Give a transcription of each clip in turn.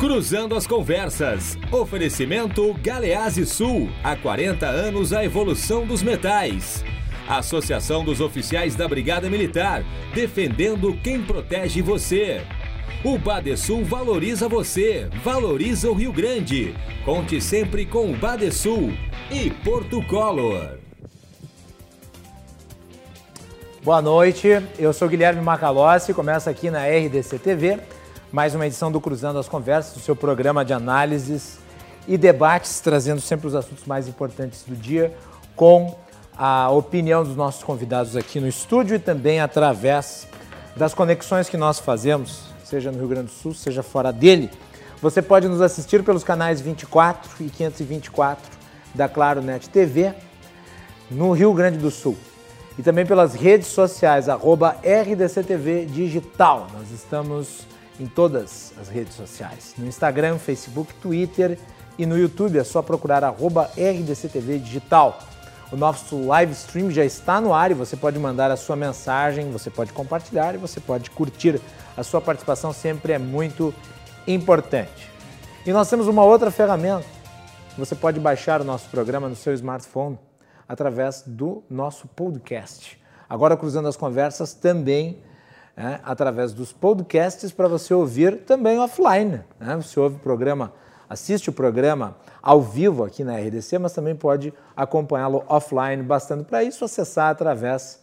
Cruzando as conversas. Oferecimento Galease Sul. Há 40 anos a evolução dos metais. Associação dos Oficiais da Brigada Militar. Defendendo quem protege você. O Badesul valoriza você, valoriza o Rio Grande. Conte sempre com o Badesul e Porto Color. Boa noite, eu sou Guilherme Macalossi, começa aqui na RDC TV, mais uma edição do Cruzando as Conversas, do seu programa de análises e debates, trazendo sempre os assuntos mais importantes do dia, com a opinião dos nossos convidados aqui no estúdio e também através das conexões que nós fazemos, seja no Rio Grande do Sul, seja fora dele. Você pode nos assistir pelos canais 24 e 524 da Claro Net TV no Rio Grande do Sul e também pelas redes sociais, arroba RDCTV Digital. Nós estamos em todas as redes sociais, no Instagram, Facebook, Twitter e no YouTube, é só procurar RDCTV Digital. O nosso live stream já está no ar e você pode mandar a sua mensagem, você pode compartilhar e você pode curtir. A sua participação sempre é muito importante. E nós temos uma outra ferramenta. Você pode baixar o nosso programa no seu smartphone através do nosso podcast. Agora, Cruzando as Conversas, também é, através dos podcasts para você ouvir também offline. Né? Você ouve o programa, assiste o programa ao vivo aqui na RDC, mas também pode acompanhá-lo offline, bastando para isso acessar através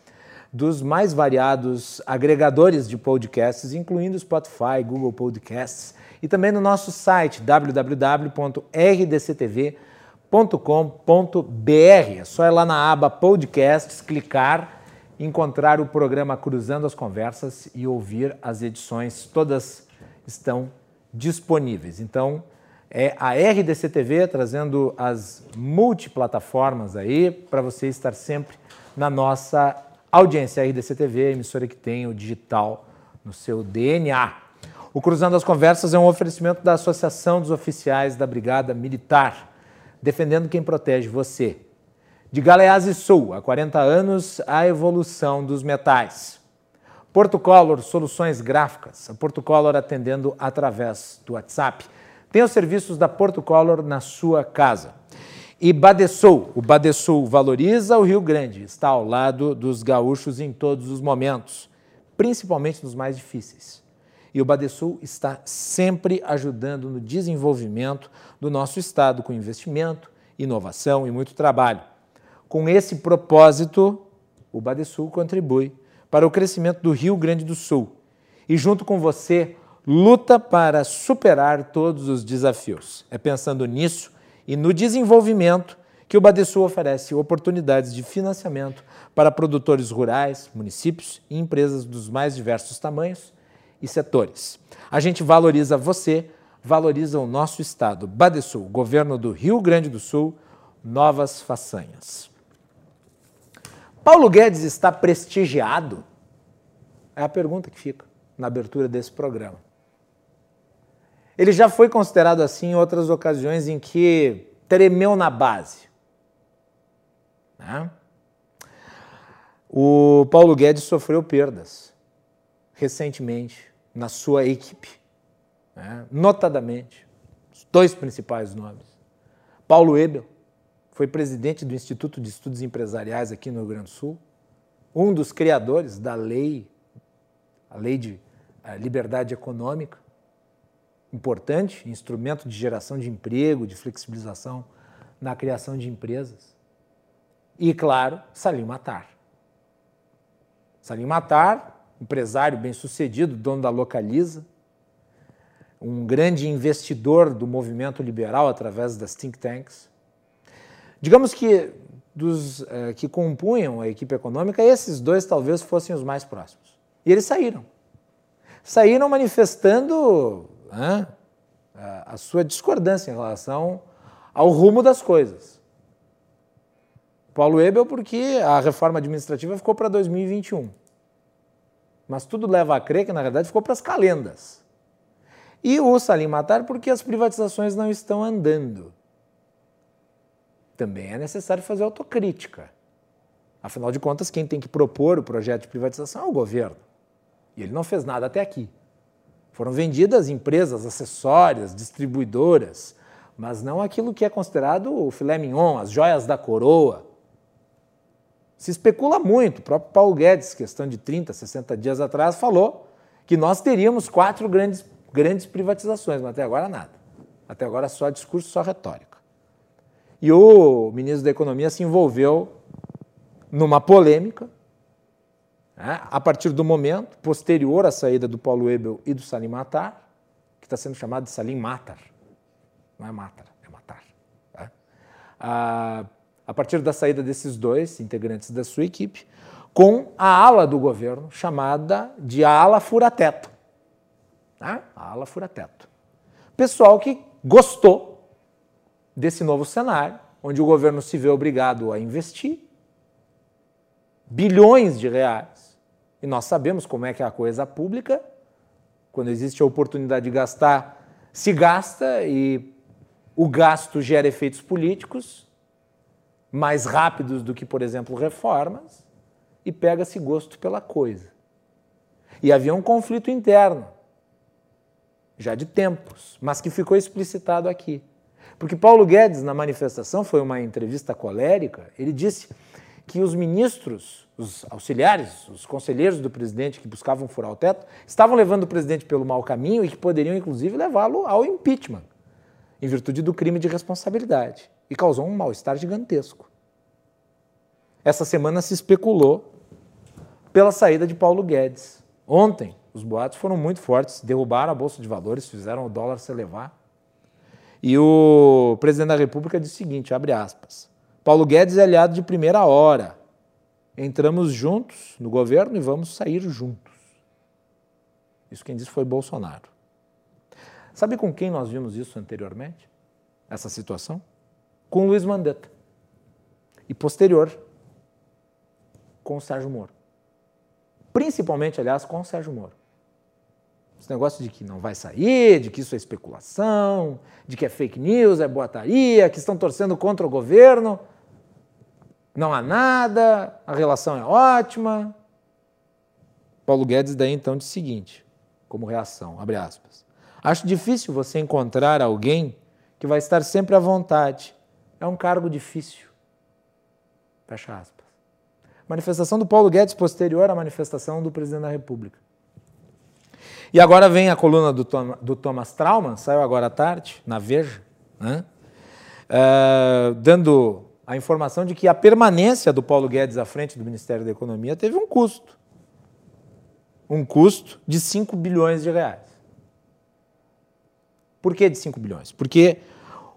dos mais variados agregadores de podcasts, incluindo Spotify, Google Podcasts e também no nosso site www.rdctv.com www.cruzandosconversas.com.br. É só ir lá na aba Podcasts, clicar, encontrar o programa Cruzando as Conversas e ouvir as edições. Todas estão disponíveis. Então, é a RDC TV trazendo as multiplataformas aí para você estar sempre na nossa audiência. A RDC TV, a emissora que tem o digital no seu DNA. O Cruzando as Conversas é um oferecimento da Associação dos Oficiais da Brigada Militar defendendo quem protege você. De Galeazzi Sul, há 40 anos, a evolução dos metais. Porto Color Soluções Gráficas, a Porto Color atendendo através do WhatsApp. Tem os serviços da Porto Color na sua casa. E Badesul, o Badesul valoriza o Rio Grande, está ao lado dos gaúchos em todos os momentos, principalmente nos mais difíceis. E o Badesul está sempre ajudando no desenvolvimento do nosso estado com investimento, inovação e muito trabalho. Com esse propósito, o Badesul contribui para o crescimento do Rio Grande do Sul e, junto com você, luta para superar todos os desafios. É pensando nisso e no desenvolvimento que o Badesul oferece oportunidades de financiamento para produtores rurais, municípios e empresas dos mais diversos tamanhos e setores. A gente valoriza você, valoriza o nosso estado. Badesul, governo do Rio Grande do Sul, novas façanhas. Paulo Guedes está prestigiado? É a pergunta que fica na abertura desse programa. Ele já foi considerado assim em outras ocasiões em que tremeu na base. Né? O Paulo Guedes sofreu perdas recentemente na sua equipe. Né? Notadamente, os dois principais nomes. Paulo Ebel foi presidente do Instituto de Estudos Empresariais aqui no Rio Grande do Sul, um dos criadores da lei, a lei de liberdade econômica, importante, instrumento de geração de emprego, de flexibilização na criação de empresas. E, claro, Salim Matar. Salim Matar empresário bem-sucedido, dono da Localiza, um grande investidor do movimento liberal através das think tanks. Digamos que dos eh, que compunham a equipe econômica, esses dois talvez fossem os mais próximos. E eles saíram. Saíram manifestando a sua discordância em relação ao rumo das coisas. Paulo Ebel, porque a reforma administrativa ficou para 2021. Mas tudo leva a crer que, na verdade, ficou para as calendas. E o Salim Matar porque as privatizações não estão andando. Também é necessário fazer autocrítica. Afinal de contas, quem tem que propor o projeto de privatização é o governo. E ele não fez nada até aqui. Foram vendidas empresas acessórias, distribuidoras, mas não aquilo que é considerado o filé mignon, as joias da coroa. Se especula muito, o próprio Paulo Guedes, questão de 30, 60 dias atrás, falou que nós teríamos quatro grandes, grandes privatizações, mas até agora nada. Até agora só discurso, só retórica. E o ministro da Economia se envolveu numa polêmica, né, a partir do momento posterior à saída do Paulo Ebel e do Salim Matar, que está sendo chamado de Salim Matar. Não é Matar, é Matar. Tá? A, a partir da saída desses dois integrantes da sua equipe, com a ala do governo chamada de ala fura-teto. Tá? A ala fura-teto. Pessoal que gostou desse novo cenário, onde o governo se vê obrigado a investir bilhões de reais. E nós sabemos como é que é a coisa pública. Quando existe a oportunidade de gastar, se gasta e o gasto gera efeitos políticos mais rápidos do que, por exemplo, reformas e pega-se gosto pela coisa. E havia um conflito interno, já de tempos, mas que ficou explicitado aqui. Porque Paulo Guedes, na manifestação, foi uma entrevista colérica, ele disse que os ministros, os auxiliares, os conselheiros do presidente que buscavam furar o teto, estavam levando o presidente pelo mau caminho e que poderiam, inclusive, levá-lo ao impeachment, em virtude do crime de responsabilidade. E causou um mal-estar gigantesco. Essa semana se especulou pela saída de Paulo Guedes. Ontem, os boatos foram muito fortes, derrubaram a Bolsa de Valores, fizeram o dólar se elevar. E o presidente da República disse o seguinte, abre aspas, Paulo Guedes é aliado de primeira hora. Entramos juntos no governo e vamos sair juntos. Isso quem disse foi Bolsonaro. Sabe com quem nós vimos isso anteriormente? Essa situação? Com Luiz Mandetta. E posterior, com o Sérgio Moro. Principalmente, aliás, com o Sérgio Moro. Esse negócio de que não vai sair, de que isso é especulação, de que é fake news, é boataria, que estão torcendo contra o governo não há nada, a relação é ótima. Paulo Guedes daí então disse o seguinte, como reação, abre aspas. Acho difícil você encontrar alguém que vai estar sempre à vontade. É um cargo difícil. Fecha aspas. Manifestação do Paulo Guedes posterior à manifestação do presidente da República. E agora vem a coluna do, Tom, do Thomas Trauman, saiu agora à tarde, na Veja, né? uh, dando a informação de que a permanência do Paulo Guedes à frente do Ministério da Economia teve um custo. Um custo de 5 bilhões de reais. Por que de 5 bilhões? Porque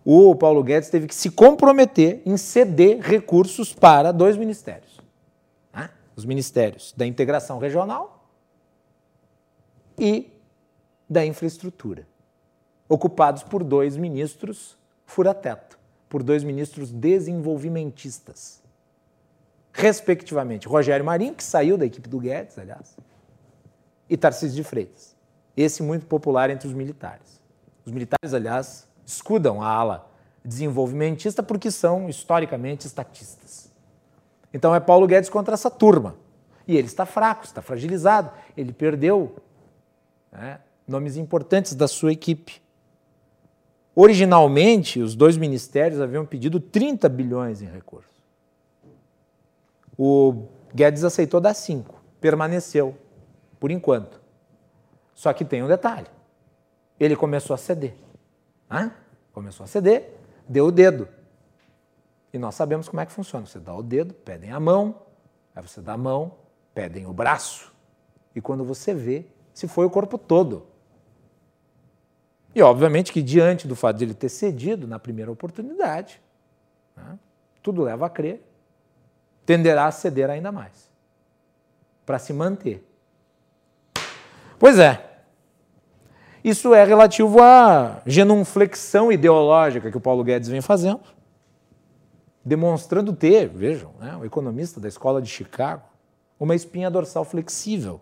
o Paulo Guedes teve que se comprometer em ceder recursos para dois ministérios. Né? Os ministérios da integração regional e da infraestrutura, ocupados por dois ministros fura-teto por dois ministros desenvolvimentistas, respectivamente Rogério Marinho, que saiu da equipe do Guedes, aliás, e Tarcísio de Freitas, esse muito popular entre os militares. Os militares, aliás, escudam a ala desenvolvimentista porque são historicamente estatistas. Então é Paulo Guedes contra essa turma. E ele está fraco, está fragilizado, ele perdeu né, nomes importantes da sua equipe. Originalmente, os dois ministérios haviam pedido 30 bilhões em recursos. O Guedes aceitou dar 5, permaneceu, por enquanto. Só que tem um detalhe: ele começou a ceder. Hã? Começou a ceder, deu o dedo. E nós sabemos como é que funciona. Você dá o dedo, pedem a mão, aí você dá a mão, pedem o braço. E quando você vê, se foi o corpo todo. E, obviamente, que diante do fato de ele ter cedido na primeira oportunidade, né, tudo leva a crer, tenderá a ceder ainda mais para se manter. Pois é. Isso é relativo à genuflexão ideológica que o Paulo Guedes vem fazendo, demonstrando ter, vejam, né, o economista da escola de Chicago, uma espinha dorsal flexível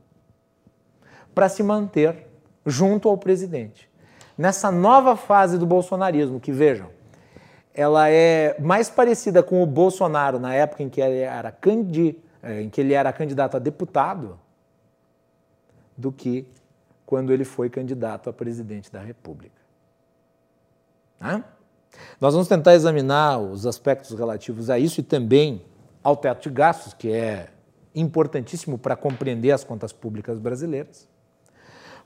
para se manter junto ao presidente. Nessa nova fase do bolsonarismo, que vejam, ela é mais parecida com o Bolsonaro na época em que ele era, é, em que ele era candidato a deputado do que quando ele foi candidato a presidente da República. Nós vamos tentar examinar os aspectos relativos a isso e também ao teto de gastos, que é importantíssimo para compreender as contas públicas brasileiras,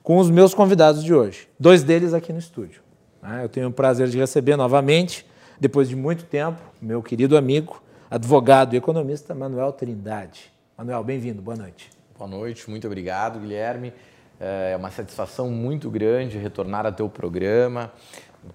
com os meus convidados de hoje, dois deles aqui no estúdio. Né? Eu tenho o prazer de receber novamente, depois de muito tempo, meu querido amigo, advogado e economista Manuel Trindade. Manuel, bem-vindo, boa noite. Boa noite, muito obrigado, Guilherme. É uma satisfação muito grande retornar ao teu programa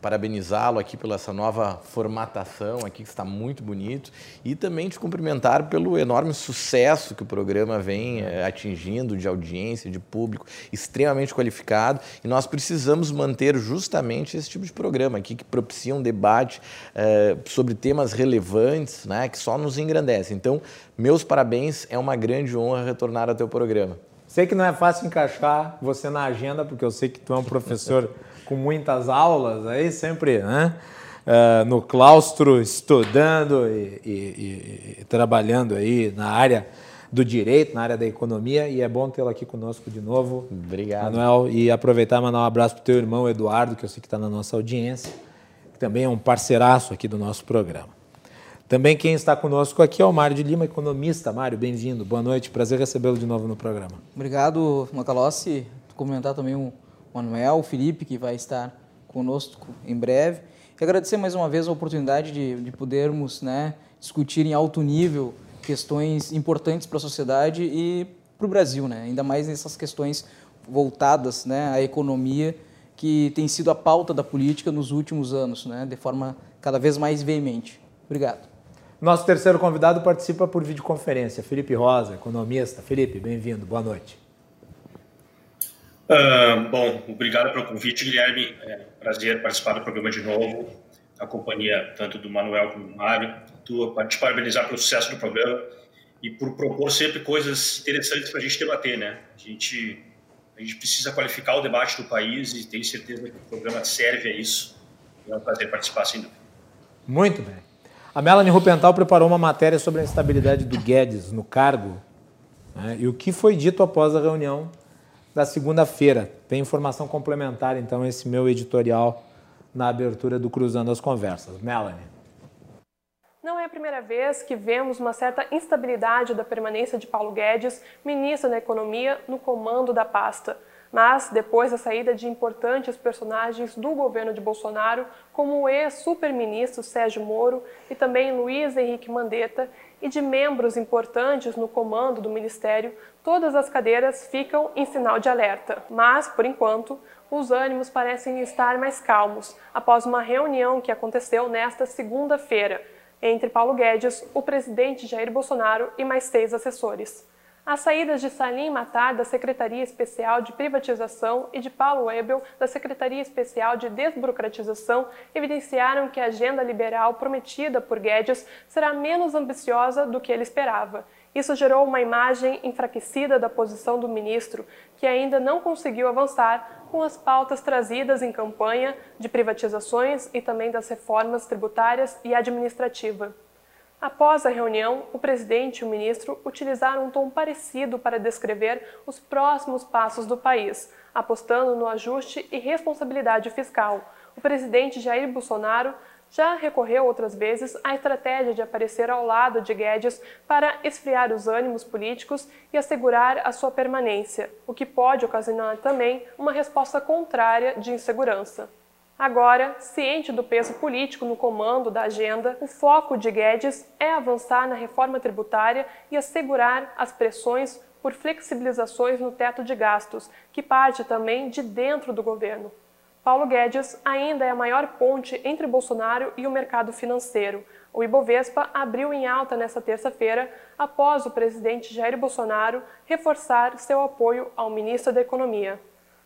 parabenizá-lo aqui pela essa nova formatação aqui que está muito bonito e também te cumprimentar pelo enorme sucesso que o programa vem é, atingindo de audiência, de público extremamente qualificado e nós precisamos manter justamente esse tipo de programa aqui que propicia um debate é, sobre temas relevantes, né, que só nos engrandece. Então, meus parabéns, é uma grande honra retornar ao teu programa. Sei que não é fácil encaixar você na agenda, porque eu sei que tu é um professor com muitas aulas, aí sempre né? Uh, no claustro, estudando e, e, e, trabalhando aí na área do direito, na área da economia, e é bom tê-lo aqui conosco de novo. Obrigado. Manuel, e aproveitar e mandar um abraço para o teu irmão Eduardo, que eu sei que está na nossa audiência, que também é um parceiraço aqui do nosso programa. Também quem está conosco aqui é o Mário de Lima, economista. Mário, bem-vindo. Boa noite, prazer recebê-lo de novo no programa. Obrigado, Macalossi. Comentar também um Manuel, o Felipe, que vai estar conosco em breve. E agradecer mais uma vez a oportunidade de, de podermos né, discutir em alto nível questões importantes para a sociedade e para o Brasil, né? ainda mais nessas questões voltadas né, à economia, que tem sido a pauta da política nos últimos anos, né, de forma cada vez mais veemente. Obrigado. Nosso terceiro convidado participa por videoconferência, Felipe Rosa, economista. Felipe, bem-vindo, boa noite. Uh, bom, obrigado pelo convite, Guilherme. É um prazer participar do programa de novo. A companhia tanto do Manuel como do Mário. Tu, para te parabenizar pelo sucesso do programa e por propor sempre coisas interessantes para a gente debater, né? A gente, a gente precisa qualificar o debate do país e tenho certeza que o programa serve a isso. É um prazer participar, sem dúvida. Muito bem. A Melanie Rupental preparou uma matéria sobre a instabilidade do Guedes no cargo né? e o que foi dito após a reunião da segunda-feira. Tem informação complementar, então, esse meu editorial na abertura do Cruzando as Conversas. Melanie. Não é a primeira vez que vemos uma certa instabilidade da permanência de Paulo Guedes, ministro da Economia, no comando da pasta. Mas, depois da saída de importantes personagens do governo de Bolsonaro, como o ex-superministro Sérgio Moro e também Luiz Henrique Mandetta, e de membros importantes no comando do ministério, todas as cadeiras ficam em sinal de alerta. Mas, por enquanto, os ânimos parecem estar mais calmos após uma reunião que aconteceu nesta segunda-feira entre Paulo Guedes, o presidente Jair Bolsonaro e mais seis assessores. As saídas de Salim Matar, da Secretaria Especial de Privatização, e de Paulo Webel, da Secretaria Especial de Desburocratização, evidenciaram que a agenda liberal prometida por Guedes será menos ambiciosa do que ele esperava. Isso gerou uma imagem enfraquecida da posição do ministro, que ainda não conseguiu avançar com as pautas trazidas em campanha de privatizações e também das reformas tributárias e administrativa. Após a reunião, o presidente e o ministro utilizaram um tom parecido para descrever os próximos passos do país, apostando no ajuste e responsabilidade fiscal. O presidente Jair Bolsonaro já recorreu outras vezes à estratégia de aparecer ao lado de Guedes para esfriar os ânimos políticos e assegurar a sua permanência, o que pode ocasionar também uma resposta contrária de insegurança. Agora, ciente do peso político no comando da agenda, o foco de Guedes é avançar na reforma tributária e assegurar as pressões por flexibilizações no teto de gastos, que parte também de dentro do governo. Paulo Guedes ainda é a maior ponte entre Bolsonaro e o mercado financeiro. O Ibovespa abriu em alta nesta terça-feira após o presidente Jair Bolsonaro reforçar seu apoio ao ministro da Economia.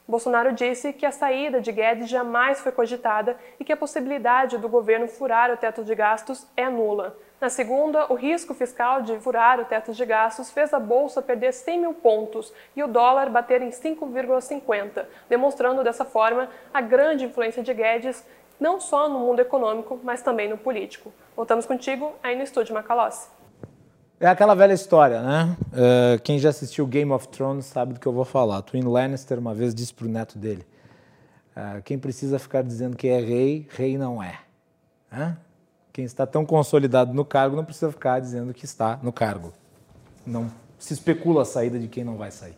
Bolsonaro disse que a saída de Guedes jamais foi cogitada e que a possibilidade do governo furar o teto de gastos é nula. Na segunda, o risco fiscal de furar o teto de gastos fez a bolsa perder 100 mil pontos e o dólar bater em 5,50, demonstrando dessa forma a grande influência de Guedes não só no mundo econômico, mas também no político. Voltamos contigo aí no estúdio Macalossi. É aquela velha história, né? Uh, quem já assistiu Game of Thrones sabe do que eu vou falar. Twin Lannister uma vez disse para o neto dele: uh, quem precisa ficar dizendo que é rei, rei não é. Hã? Quem está tão consolidado no cargo não precisa ficar dizendo que está no cargo. Não se especula a saída de quem não vai sair.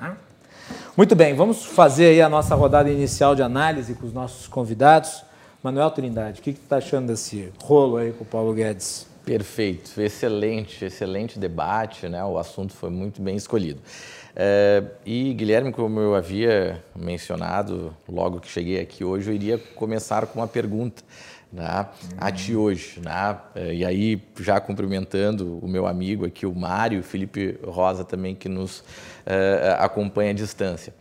Hã? Muito bem, vamos fazer aí a nossa rodada inicial de análise com os nossos convidados. Manuel Trindade, o que, tu está achando desse rolo aí com o Paulo Guedes? Perfeito, excelente, excelente debate, né? O assunto foi muito bem escolhido. É, e Guilherme, como eu havia mencionado logo que cheguei aqui hoje, eu iria começar com uma pergunta né, a ti hoje. Né? É, e aí, já cumprimentando o meu amigo aqui, o Mário, o Felipe Rosa também, que nos é, acompanha à distância.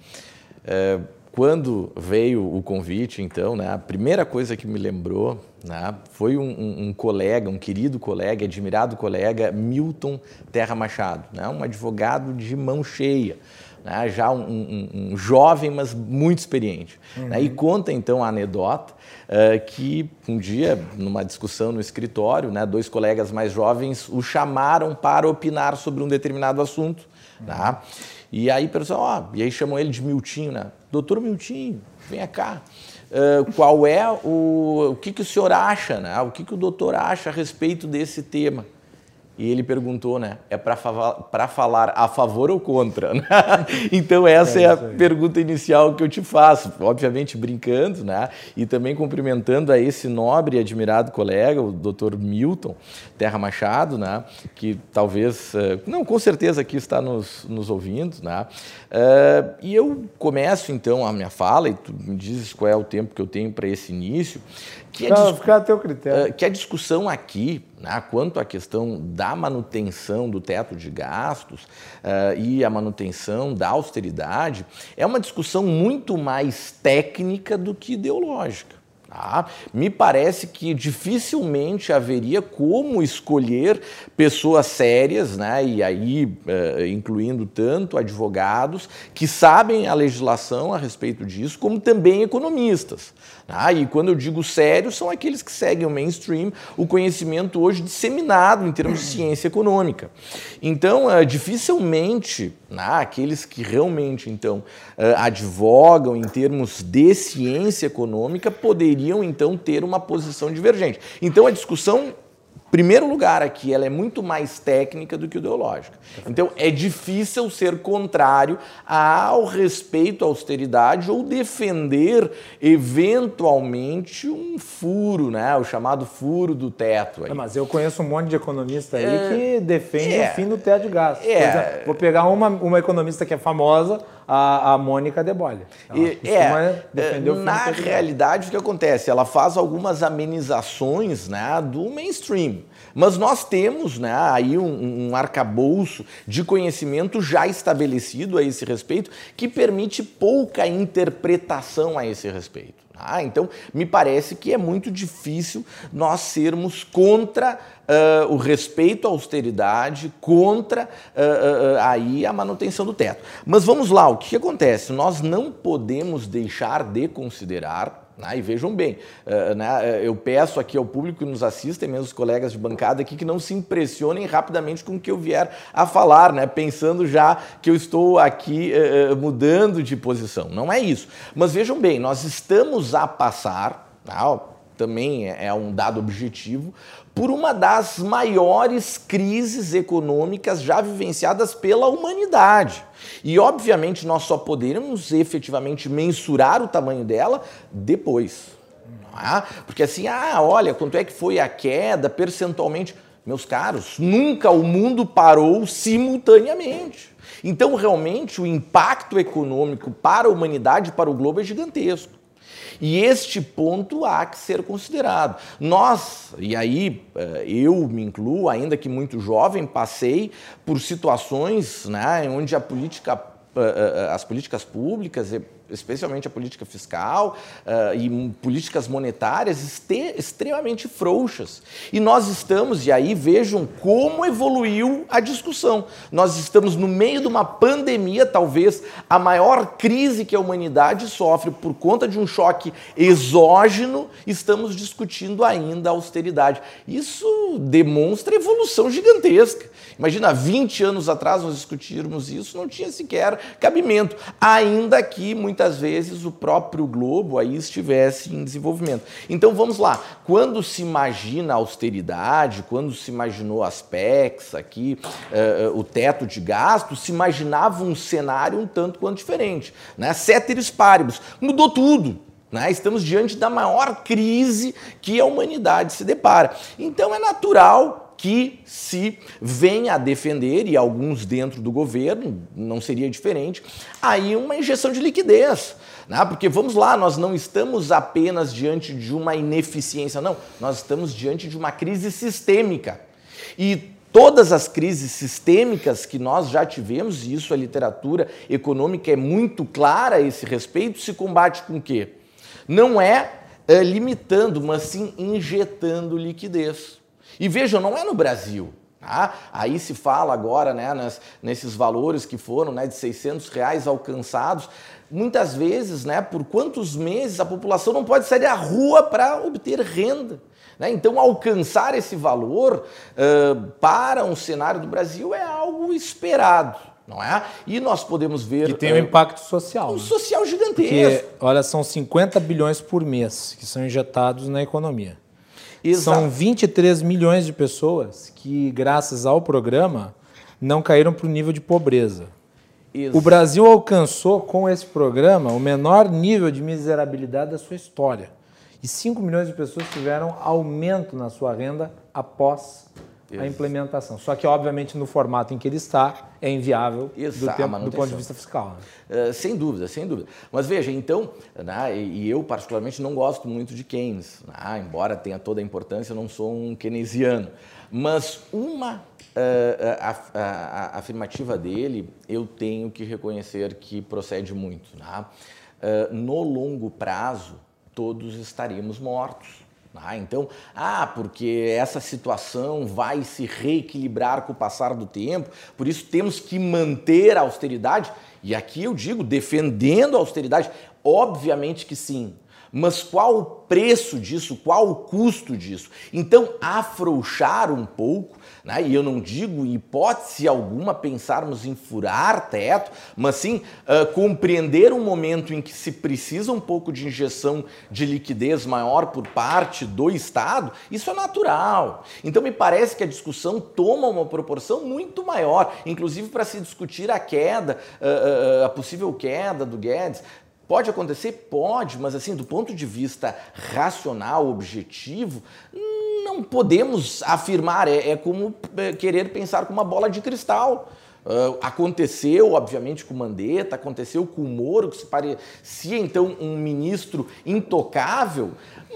É, quando veio o convite, então, né, a primeira coisa que me lembrou né, foi um, um, um, colega, um querido colega, admirado colega, Milton Terra Machado, né, um advogado de mão cheia, né, já um, um, jovem, mas muito experiente. Uhum. Né, e conta, então, a anedota uh, que um dia, numa discussão no escritório, né, dois colegas mais jovens o chamaram para opinar sobre um determinado assunto. Uhum. Tá? E aí, pessoal, ó, e aí chamam ele de Miltinho, né? Doutor Miltinho, venha cá. Uh, qual é o, o que, que o senhor acha, né? O que, que o doutor acha a respeito desse tema? E ele perguntou, né? É para falar a favor ou contra? Né? então, essa é, é a pergunta inicial que eu te faço. Obviamente, brincando, né? E também cumprimentando a esse nobre e admirado colega, o Dr. Milton Terra Machado, né? Que talvez, eh, não, com certeza aqui está nos, nos ouvindo, né? Uh, e eu começo, então, a minha fala, e tu me dizes qual é o tempo que eu tenho para esse início, que a, Não, fica a teu critério. Uh, que a discussão aqui, né, quanto à questão da manutenção do teto de gastos uh, e a manutenção da austeridade, é uma discussão muito mais técnica do que ideológica. Tá? Me parece que dificilmente haveria como escolher pessoas sérias, né? e aí uh, incluindo tanto advogados que sabem a legislação a respeito disso, como também economistas. Ah, e quando eu digo sério, são aqueles que seguem o mainstream, o conhecimento hoje disseminado em termos de ciência econômica. Então, uh, dificilmente né, aqueles que realmente então uh, advogam em termos de ciência econômica poderiam então ter uma posição divergente. Então, a discussão primeiro lugar aqui, ela é muito mais técnica do que ideológica. Então, é difícil ser contrário ao respeito à austeridade ou defender eventualmente um furo, né? o chamado furo do teto. Aí. Mas eu conheço um monte de economista aí é, que defende é, o fim do teto de gastos. É, exemplo, vou pegar uma, uma economista que é famosa, a, a Mônica Debolha. E, é, na realidade, o que acontece? Ela faz algumas amenizações né, do mainstream. Mas nós temos né, aí um, um arcabouço de conhecimento já estabelecido a esse respeito que permite pouca interpretação a esse respeito. Ah, então, me parece que é muito difícil nós sermos contra uh, o respeito à austeridade, contra uh, uh, aí a manutenção do teto. Mas vamos lá, o que acontece? Nós não podemos deixar de considerar né? E vejam bem, uh, né? eu peço aqui ao público que nos assista, e mesmo os colegas de bancada aqui, que não se impressionem rapidamente com o que eu vier a falar, né? pensando já que eu estou aqui uh, mudando de posição. Não é isso. Mas vejam bem, nós estamos a passar, tá? também é, é um dado objetivo, por uma das maiores crises econômicas já vivenciadas pela humanidade. E, obviamente, nós só poderemos efetivamente mensurar o tamanho dela depois. É? Porque assim, ah, olha, quanto é que foi a queda percentualmente? Meus caros, nunca o mundo parou simultaneamente. Então, realmente, o impacto econômico para a humanidade, para o globo, é gigantesco. E este ponto há que ser considerado. Nós, e aí eh, eu me incluo, ainda que muito jovem, passei por situações né, onde a política, eh, eh, as políticas públicas especialmente a política fiscal uh, e políticas monetárias extremamente frouxas. E nós estamos, e aí vejam como evoluiu a discussão. Nós estamos no meio de uma pandemia, talvez a maior crise que a humanidade sofre por conta de um choque exógeno, estamos discutindo ainda a austeridade. Isso demonstra evolução gigantesca. Imagina, 20 anos atrás nós discutirmos isso, não tinha sequer cabimento, ainda que muitas vezes o próprio globo aí estivesse em desenvolvimento. Então vamos lá, quando se imagina austeridade, quando se imaginou as PECs aqui, uh, o teto de gastos, se imaginava um cenário um tanto quanto diferente. Né? Ceteris paribus, mudou tudo. Né? Estamos diante da maior crise que a humanidade se depara. Então é natural que se venha a defender, e alguns dentro do governo, não seria diferente, aí uma injeção de liquidez. Né? Porque vamos lá, nós não estamos apenas diante de uma ineficiência, não, nós estamos diante de uma crise sistêmica. E todas as crises sistêmicas que nós já tivemos, e isso a literatura econômica é muito clara a esse respeito, se combate com o quê? Não é, é limitando, mas sim injetando liquidez. E vejam, não é no Brasil. Tá? Aí se fala agora né, nas, nesses valores que foram né, de 600 reais alcançados. Muitas vezes, né, por quantos meses a população não pode sair à rua para obter renda. Né? Então, alcançar esse valor uh, para um cenário do Brasil é algo esperado. Não é? E nós podemos ver. Que tem um impacto social. Um né? social gigantesco. Porque, olha, são 50 bilhões por mês que são injetados na economia. Exato. São 23 milhões de pessoas que, graças ao programa, não caíram para o nível de pobreza. Exato. O Brasil alcançou com esse programa o menor nível de miserabilidade da sua história. E 5 milhões de pessoas tiveram aumento na sua renda após a implementação. Só que, obviamente, no formato em que ele está, é inviável do, tempo, do, ponto de vista fiscal. Né? Uh, sem dúvida, sem dúvida. Mas veja, então, né, e eu particularmente não gosto muito de Keynes, né, embora tenha toda a importância, eu não sou um keynesiano. Mas uma uh, a, a, a, afirmativa dele, eu tenho que reconhecer que procede muito. Né? Uh, no longo prazo, todos estaremos mortos. Ah, então, ah, porque essa situação vai se reequilibrar com o passar do tempo, por isso temos que manter a austeridade. E aqui eu digo, defendendo a austeridade, obviamente que sim. Mas qual o preço disso? Qual o custo disso? Então, afrouxar um pouco, né? e eu não digo em hipótese alguma pensarmos em furar teto, mas sim uh, compreender um momento em que se precisa um pouco de injeção de liquidez maior por parte do Estado, isso é natural. Então, me parece que a discussão toma uma proporção muito maior, inclusive para se discutir a queda, uh, uh, a possível queda do Guedes. Pode acontecer? Pode, mas assim, do ponto de vista racional, objetivo, não podemos afirmar. É, é como é, querer pensar com uma bola de cristal. Uh, aconteceu, obviamente, com o Mandetta, aconteceu com o Moro, que se parecia então um ministro intocável,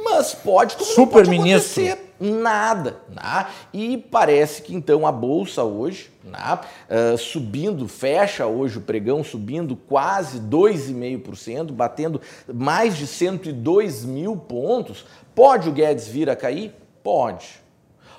mas pode, como Super pode ministro. acontecer nada. Né? E parece que então a Bolsa hoje, né, uh, subindo, fecha hoje o pregão subindo quase 2,5%, batendo mais de 102 mil pontos. Pode o Guedes vir a cair? Pode.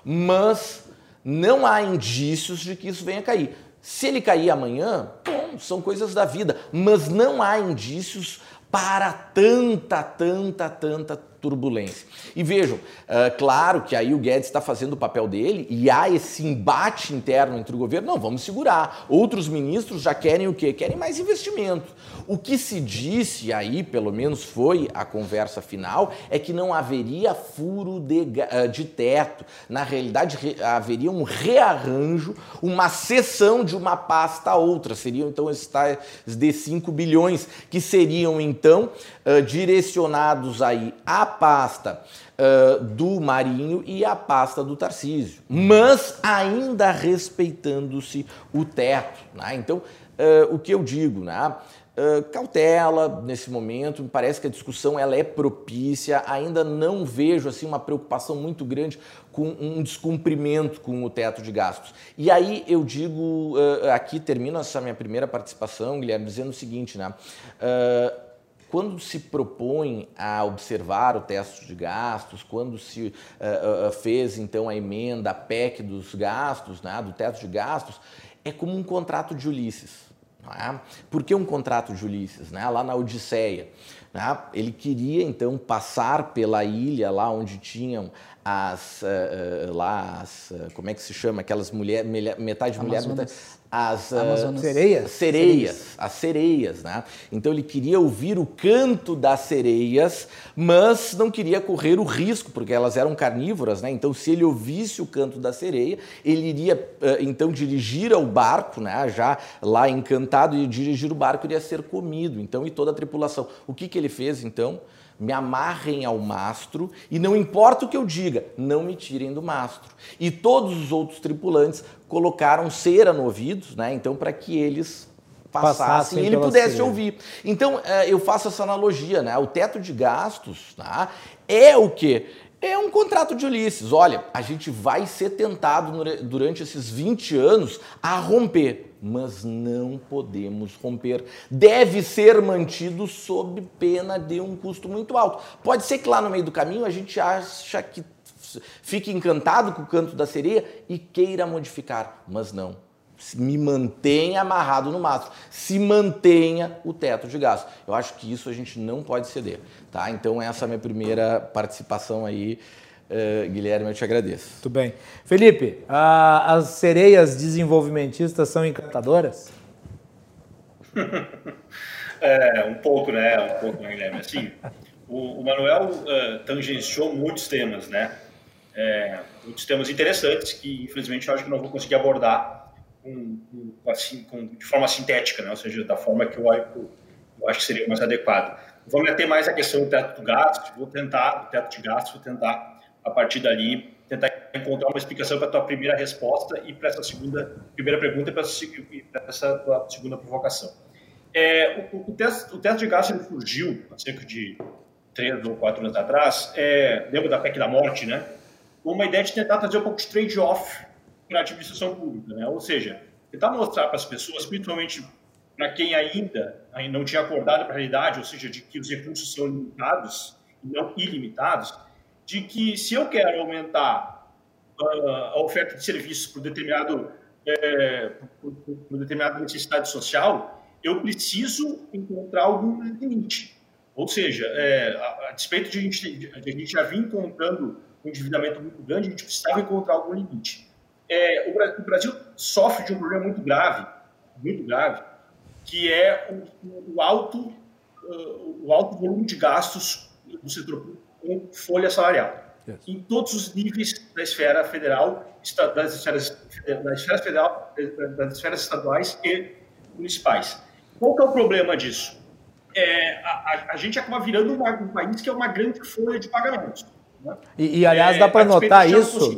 Mas não há indícios de que isso venha a cair. Se ele cair amanhã, bom, são coisas da vida, mas não há indícios para tanta, tanta, tanta turbulência. E vejam, uh, claro que aí o Guedes está fazendo o papel dele e há esse embate interno entre o governo. Não, vamos segurar. Outros ministros já querem o quê? Querem mais investimento. O que se disse aí, pelo menos foi a conversa final, é que não haveria furo de, uh, de teto. Na realidade, re, haveria um rearranjo, uma cessão de uma pasta a outra. Seriam então esses tais de 5 bilhões que seriam então uh, direcionados aí a pasta uh, do Marinho e a pasta do Tarcísio, mas ainda respeitando-se o teto. Né? Então, uh, o que eu digo, né? Uh, cautela nesse momento, me parece que a discussão ela é propícia, ainda não vejo assim uma preocupação muito grande com um descumprimento com o teto de gastos. E aí eu digo, uh, aqui termino essa minha primeira participação, Guilherme, dizendo o seguinte, né? Uh, quando se propõe a observar o teto de gastos, quando se uh, uh, fez então a emenda, a PEC dos gastos, né, do teto de gastos, é como um contrato de Ulisses. É? Por que um contrato de Ulisses? Né? Lá na Odisseia. Né? Ele queria então passar pela ilha lá onde tinham as, uh, lá as, como é que se chama aquelas mulheres metade mulher metade, as uh, sereias? sereias, as sereias, né? Então ele queria ouvir o canto das sereias, mas não queria correr o risco, porque elas eram carnívoras, né? Então se ele ouvisse o canto da sereia, ele iria uh, então dirigir ao barco, né? Já lá encantado e dirigir o barco iria ser comido. Então e toda a tripulação. O que que ele fez então? Me amarrem ao mastro e não importa o que eu diga, não me tirem do mastro. E todos os outros tripulantes colocaram cera no ouvido, né? Então, para que eles passassem e ele pudesse ouvir. Então, eh, eu faço essa analogia, né? O teto de gastos tá? é o que? É um contrato de Ulisses. Olha, a gente vai ser tentado durante esses 20 anos a romper mas não podemos romper. Deve ser mantido sob pena de um custo muito alto. Pode ser que lá no meio do caminho a gente acha que fique encantado com o canto da sereia e queira modificar, mas não. Me mantenha amarrado no mastro, se mantenha o teto de gasto. Eu acho que isso a gente não pode ceder, tá? Então essa é a minha primeira participação aí Uh, Guilherme, eu te agradeço. Muito bem. Felipe, as sereias desenvolvimentistas são encantadoras? é, um pouco, né? Um pouco, né, Guilherme? Assim, o, o Manuel uh, tangenciou muitos temas, né? É, muitos temas interessantes que, infelizmente, eu acho que não vou conseguir abordar com, com, assim, com, de forma sintética, né? Ou seja, da forma que eu, eu acho que seria mais adequado. Vou me ater mais à questão do teto do gasto, vou tentar, do teto de gastos, vou tentar a partir dali tentar encontrar uma explicação para a tua primeira resposta e para essa segunda primeira pergunta e para essa tua segunda provocação. É, o, o, teste, o teste de gasto surgiu há cerca de três ou quatro anos atrás, é, lembra da PEC da morte, né? Uma ideia de tentar trazer um pouco de trade-off para a administração pública, né? Ou seja, tentar mostrar para as pessoas, principalmente para quem ainda, ainda não tinha acordado para a realidade, ou seja, de que os recursos são limitados e não ilimitados, de que se eu quero aumentar uh, a oferta de serviços por determinado é, por, determinada necessidade social, eu preciso encontrar algum limite. Ou seja, é, a, a, despeito de a, gente, de a gente já vir encontrando um endividamento muito grande, a gente precisava encontrar algum limite. É, o, o, Brasil sofre de um problema muito grave, muito grave, que é o, o alto, uh, o alto volume de gastos do setor público com folha salarial. Yes. Em todos os níveis da esfera federal, das esferas, da esfera federal, das esferas estaduais e municipais. Qual que é o problema disso? É, a, a, gente acaba virando uma, um país que é uma grande folha de pagamentos. Né? E, e, aliás, dá para é, notar isso,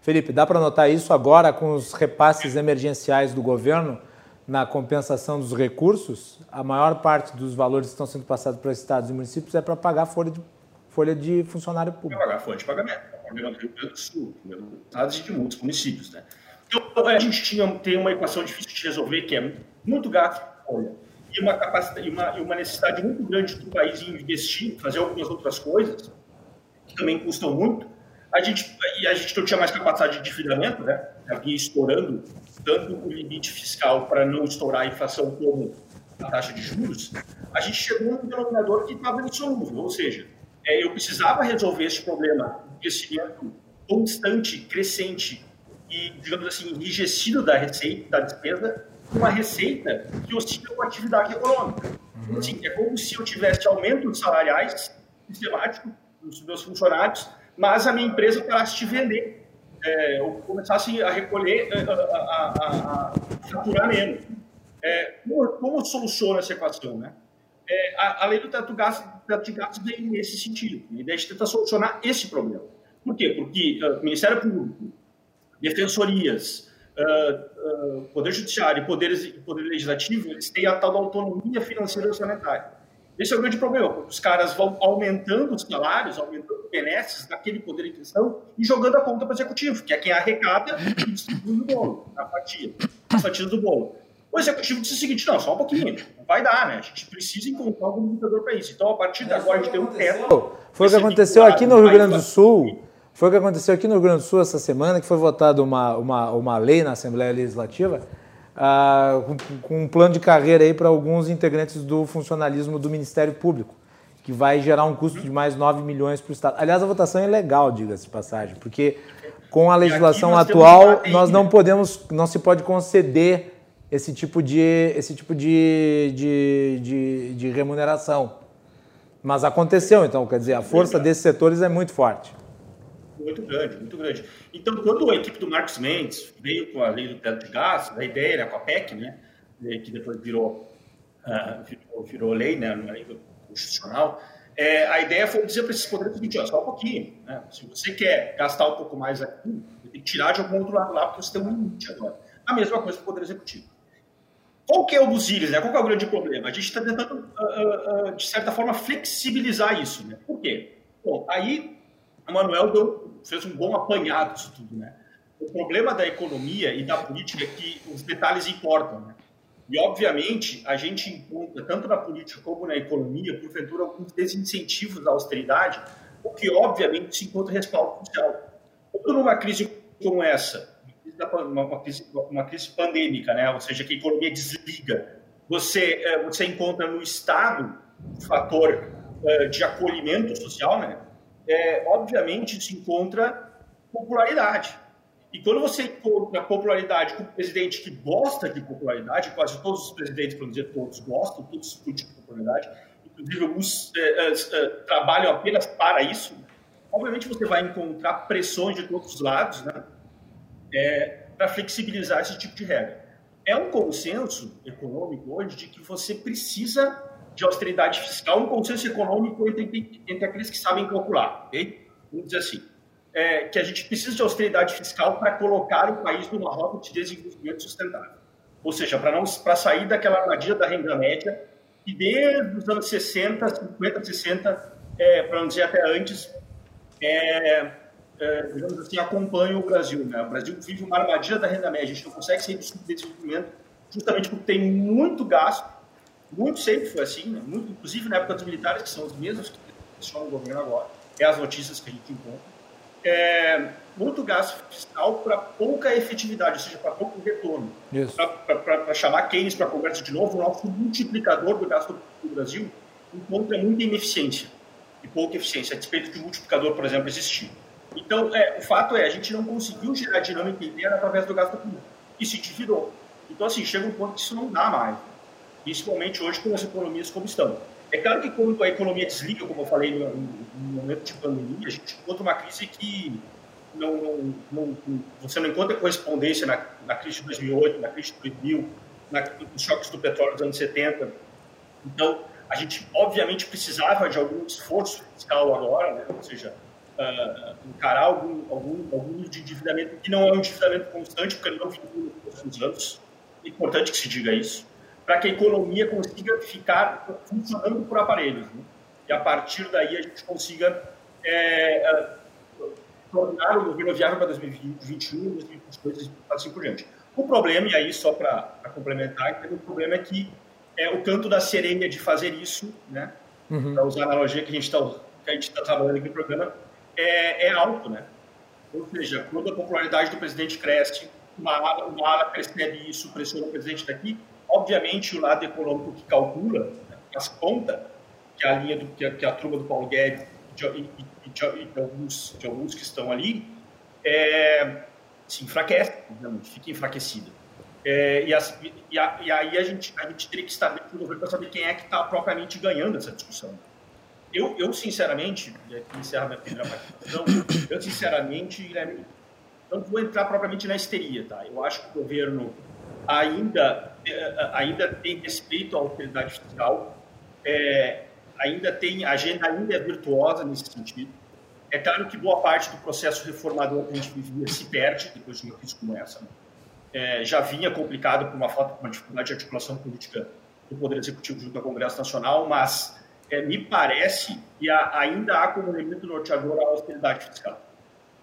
Felipe, dá para notar isso agora com os repasses emergenciais do governo na compensação dos recursos. A maior parte dos valores que estão sendo passados para estados e municípios é para pagar folha de folha de funcionário público. Pagar folha de pagamento, Rio Grande do Sul, e de muitos municípios. Né? Então, a gente tinha, tem uma equação difícil de resolver, que é muito gasto folha e uma, capacidade, e uma, e uma necessidade muito grande do país em investir, fazer algumas outras coisas, que também custam muito. A gente, e a gente não tinha mais capacidade de endividamento, né? Havia estourando tanto o limite fiscal para não estourar a inflação como a taxa de juros. A gente chegou num denominador que estava insolúvel, ou seja, é, eu precisava resolver esse problema de crescimento constante, crescente e, digamos assim, enrijecido da receita, da despesa, uma receita que oscila com a atividade econômica. Uhum. Assim, é como se eu tivesse aumentos salariais sistemáticos dos meus funcionários, mas a minha empresa parasse de vender, é, ou começasse a recolher, é, a, a, a, a faturar menos. É, como, como soluciona essa equação, né? é, a, lei do teto, gasto, de nesse sentido. A ideia de tentar solucionar esse problema. Por quê? Porque uh, Ministério Público, defensorias, uh, uh, Poder Judiciário e poderes, Poder Legislativo, eles têm a tal autonomia financeira e orçamentária. Esse é o grande problema, porque os caras vão aumentando os salários, aumentando os benesses daquele poder em questão e jogando a conta para o executivo, que é quem arrecada e distribui o bolo, a fatia, as fatias do bolo. O executivo disse o seguinte: não, só um pouquinho, não vai dar, né? A gente precisa encontrar algum indicador para isso. Então, a partir de agora, a gente tem um teto. Foi o que aconteceu aqui no Rio Grande do Sul. Foi o que aconteceu aqui no Rio Grande do Sul essa semana, que foi votada uma, uma, uma lei na Assembleia Legislativa ah, com, com um plano de carreira aí para alguns integrantes do funcionalismo do Ministério Público, que vai gerar um custo de mais 9 milhões para o Estado. Aliás, a votação é legal, diga-se de passagem, porque com a legislação nós atual, nós não podemos, não se pode conceder esse tipo de, esse tipo de, de, de, de remuneração. Mas aconteceu, então, quer dizer, a força desses setores é muito forte. Muito grande, muito grande. Então, quando a equipe do Marcos Mendes veio com a lei do teto de gastos, a ideia era com a PEC, né, que depois virou, uh, virou, virou, lei, né, uma lei constitucional, é, a ideia foi dizer para esses poderes o seguinte, ó, só um pouquinho, né, se você quer gastar um pouco mais aqui, tem que tirar de algum outro lado lá, porque você tem um limite agora. A mesma coisa para o Poder Executivo. Qual que é o dos né? Qual que é o grande problema? A gente está tentando, uh, uh, de certa forma, flexibilizar isso, né? Por quê? Bom, aí o Manuel deu, fez um bom apanhado disso tudo, né? O problema da economia e da política é que os detalhes importam, né? E, obviamente, a gente encontra, tanto na política como na economia, porventura, alguns desincentivos à austeridade, o que, obviamente, se encontra respaldo social. Quando numa crise como essa, uma, uma, crise, uma crise pandêmica, né? ou seja, que a economia desliga, você, eh, você encontra no Estado um fator eh, de acolhimento social, né? é, obviamente se encontra popularidade. E quando você encontra popularidade com um presidente que gosta de popularidade, quase todos os presidentes, para dizer todos, gostam, todos discutem popularidade, inclusive alguns é, é, trabalham apenas para isso, obviamente você vai encontrar pressões de todos os lados né, é, para flexibilizar esse tipo de regra. É um consenso econômico hoje de que você precisa de austeridade fiscal, um consenso econômico entre, entre aqueles que sabem calcular? Vamos dizer assim, é, que a gente precisa de austeridade fiscal para colocar o país numa rota de desenvolvimento sustentável. Ou seja, para sair daquela armadilha da renda média, que desde os anos 60, 50, 60, é, para não dizer até antes, é, é, digamos assim, acompanha o Brasil. Né? O Brasil vive uma armadilha da renda média, a gente não consegue sair do subdesenvolvimento justamente porque tem muito gasto muito sempre foi assim, né? Muito, inclusive na época dos militares, que são os mesmos que estão no governo agora, é as notícias que a gente encontra. É, muito gasto fiscal para pouca efetividade, ou seja, para pouco retorno. Para chamar Keynes para a conversa de novo, o nosso multiplicador do gasto do Brasil encontra muita ineficiência e pouca eficiência, a despeito de multiplicador, por exemplo, existir. Então, é, o fato é, a gente não conseguiu gerar dinâmica interna através do gasto público. E se dividiu. Então, assim, chega um ponto que isso não dá mais principalmente hoje com as economias como estão. É claro que quando a economia desliga, como eu falei no, no momento de pandemia, a gente encontra uma crise que não, não, não, você não encontra correspondência na, na, crise de 2008, na crise de 2000, na, nos choques do petróleo dos anos 70. Então, a gente obviamente precisava de algum esforço fiscal agora, né? ou seja, uh, encarar algum, algum, algum nível de endividamento que não é um endividamento constante, porque não vem nos últimos anos. É importante que se diga isso para que a economia consiga ficar funcionando por aparelhos. Né? E a partir daí a gente consiga é, é, tornar o governo viável para 2021, 2022 e assim por diante. O problema, e aí só para complementar, o problema é que é, o canto da sereia de fazer isso, né, uhum. para usar a analogia que a gente está tá trabalhando aqui no programa, é, é, alto. Né? Ou seja, quando a popularidade do presidente cresce, uma ala, uma ala percebe isso, pressiona o presidente daqui, Obviamente, o lado econômico que calcula, né, as conta, que é a linha do, que, a, que a turma do Paulo Guedes de, e, de, de, de, alguns, de alguns que estão ali, é, se enfraquece, obviamente, fica enfraquecida. É, e, as, e, a, e, aí a gente, a gente teria que estar dentro do governo para saber quem é que está propriamente ganhando essa discussão. Eu, eu sinceramente, e aqui encerra minha primeira participação, eu sinceramente, Guilherme, não vou entrar propriamente na histeria, tá? Eu acho que o governo ainda, eh, ainda tem respeito à autoridade fiscal, é, ainda tem, a agenda ainda é virtuosa nesse sentido. É claro que boa parte do processo reformador que a gente vivia se perde depois de uma crise como essa. Né? É, já vinha complicado por uma falta, uma dificuldade de articulação política do Poder Executivo junto ao Congresso Nacional, mas é, me parece que há, ainda há como elemento norteador a austeridade fiscal.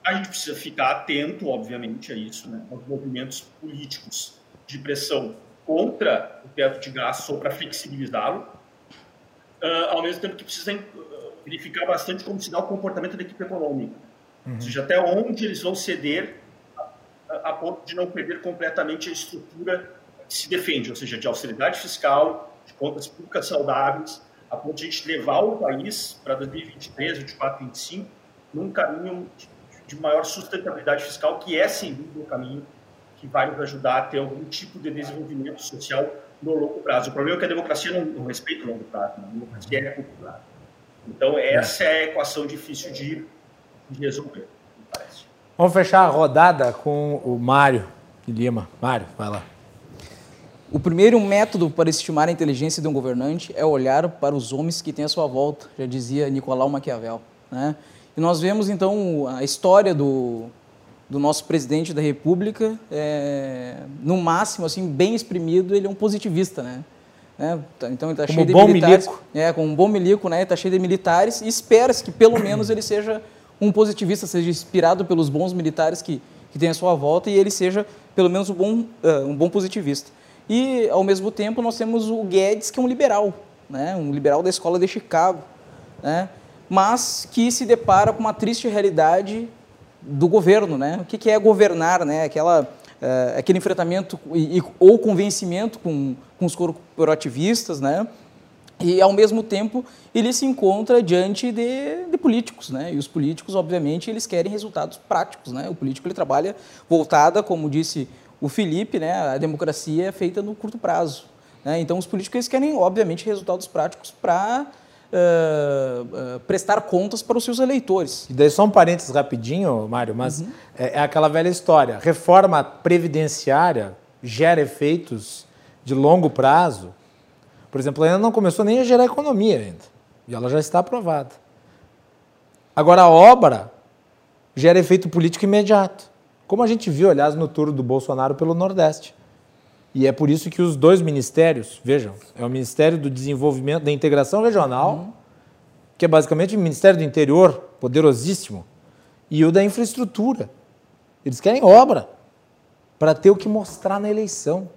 A gente precisa ficar atento, obviamente, a isso, né, aos movimentos políticos de pressão contra o teto de gastos ou para flexibilizá-lo, uh, ao mesmo tempo que precisa verificar bastante como se dá o comportamento da equipe econômica. Uhum. Ou seja, até onde eles vão ceder a, a ponto de não perder completamente a estrutura que se defende, ou seja, de austeridade fiscal, de contas públicas saudáveis, a ponto de a gente levar o país para 2023, 2024, 2025 num caminho de maior sustentabilidade fiscal, que é, sem dúvida, o caminho que vai nos ajudar a ter algum tipo de desenvolvimento social no longo prazo. O problema é que a democracia não, não respeita o longo prazo, né? a democracia é prazo. Então, essa é a equação difícil de, de resolver, me parece. Vamos fechar a rodada com o Mário de Lima. Mário, vai lá. O primeiro método para estimar a inteligência de um governante é olhar para os homens que tem à sua volta, já dizia Nicolau Maquiavel. Né? E nós vemos então a história do, do nosso presidente da República, é, no máximo, assim, bem exprimido, ele é um positivista, né? né? Então está cheio de bom militares. Milico. É, com um bom milico, né? Está cheio de militares e espera-se que pelo menos ele seja um positivista, seja inspirado pelos bons militares que, que tem à sua volta e ele seja pelo menos um bom, uh, um bom positivista. E, ao mesmo tempo, nós temos o Guedes, que é um liberal, né? um liberal da escola de Chicago. Né? mas que se depara com uma triste realidade do governo, né? O que, é governar, né? Aquela, uh, aquele enfrentamento e, ou convencimento com, com os corporativistas, né? E, ao mesmo tempo, ele se encontra diante de, de, políticos, né? E os políticos, obviamente, eles querem resultados práticos, né? O político, ele trabalha voltada, como disse o Felipe, né? A democracia é feita no curto prazo. Né? Então, os políticos, querem, obviamente, resultados práticos para uh, uh, prestar contas para os seus eleitores. E daí só um parênteses rapidinho, Mário, mas uhum. é, é aquela velha história. Reforma previdenciária gera efeitos de longo prazo. Por exemplo, ainda não começou nem a gerar economia ainda. E ela já está aprovada. Agora, a obra gera efeito político imediato. Como a gente viu, aliás, no tour do Bolsonaro pelo Nordeste. E é por isso que os dois ministérios, vejam, é o Ministério do Desenvolvimento, da Integração Regional, uhum. que é basicamente o Ministério do Interior, poderosíssimo, e o da Infraestrutura. Eles querem obra para ter o que mostrar na eleição.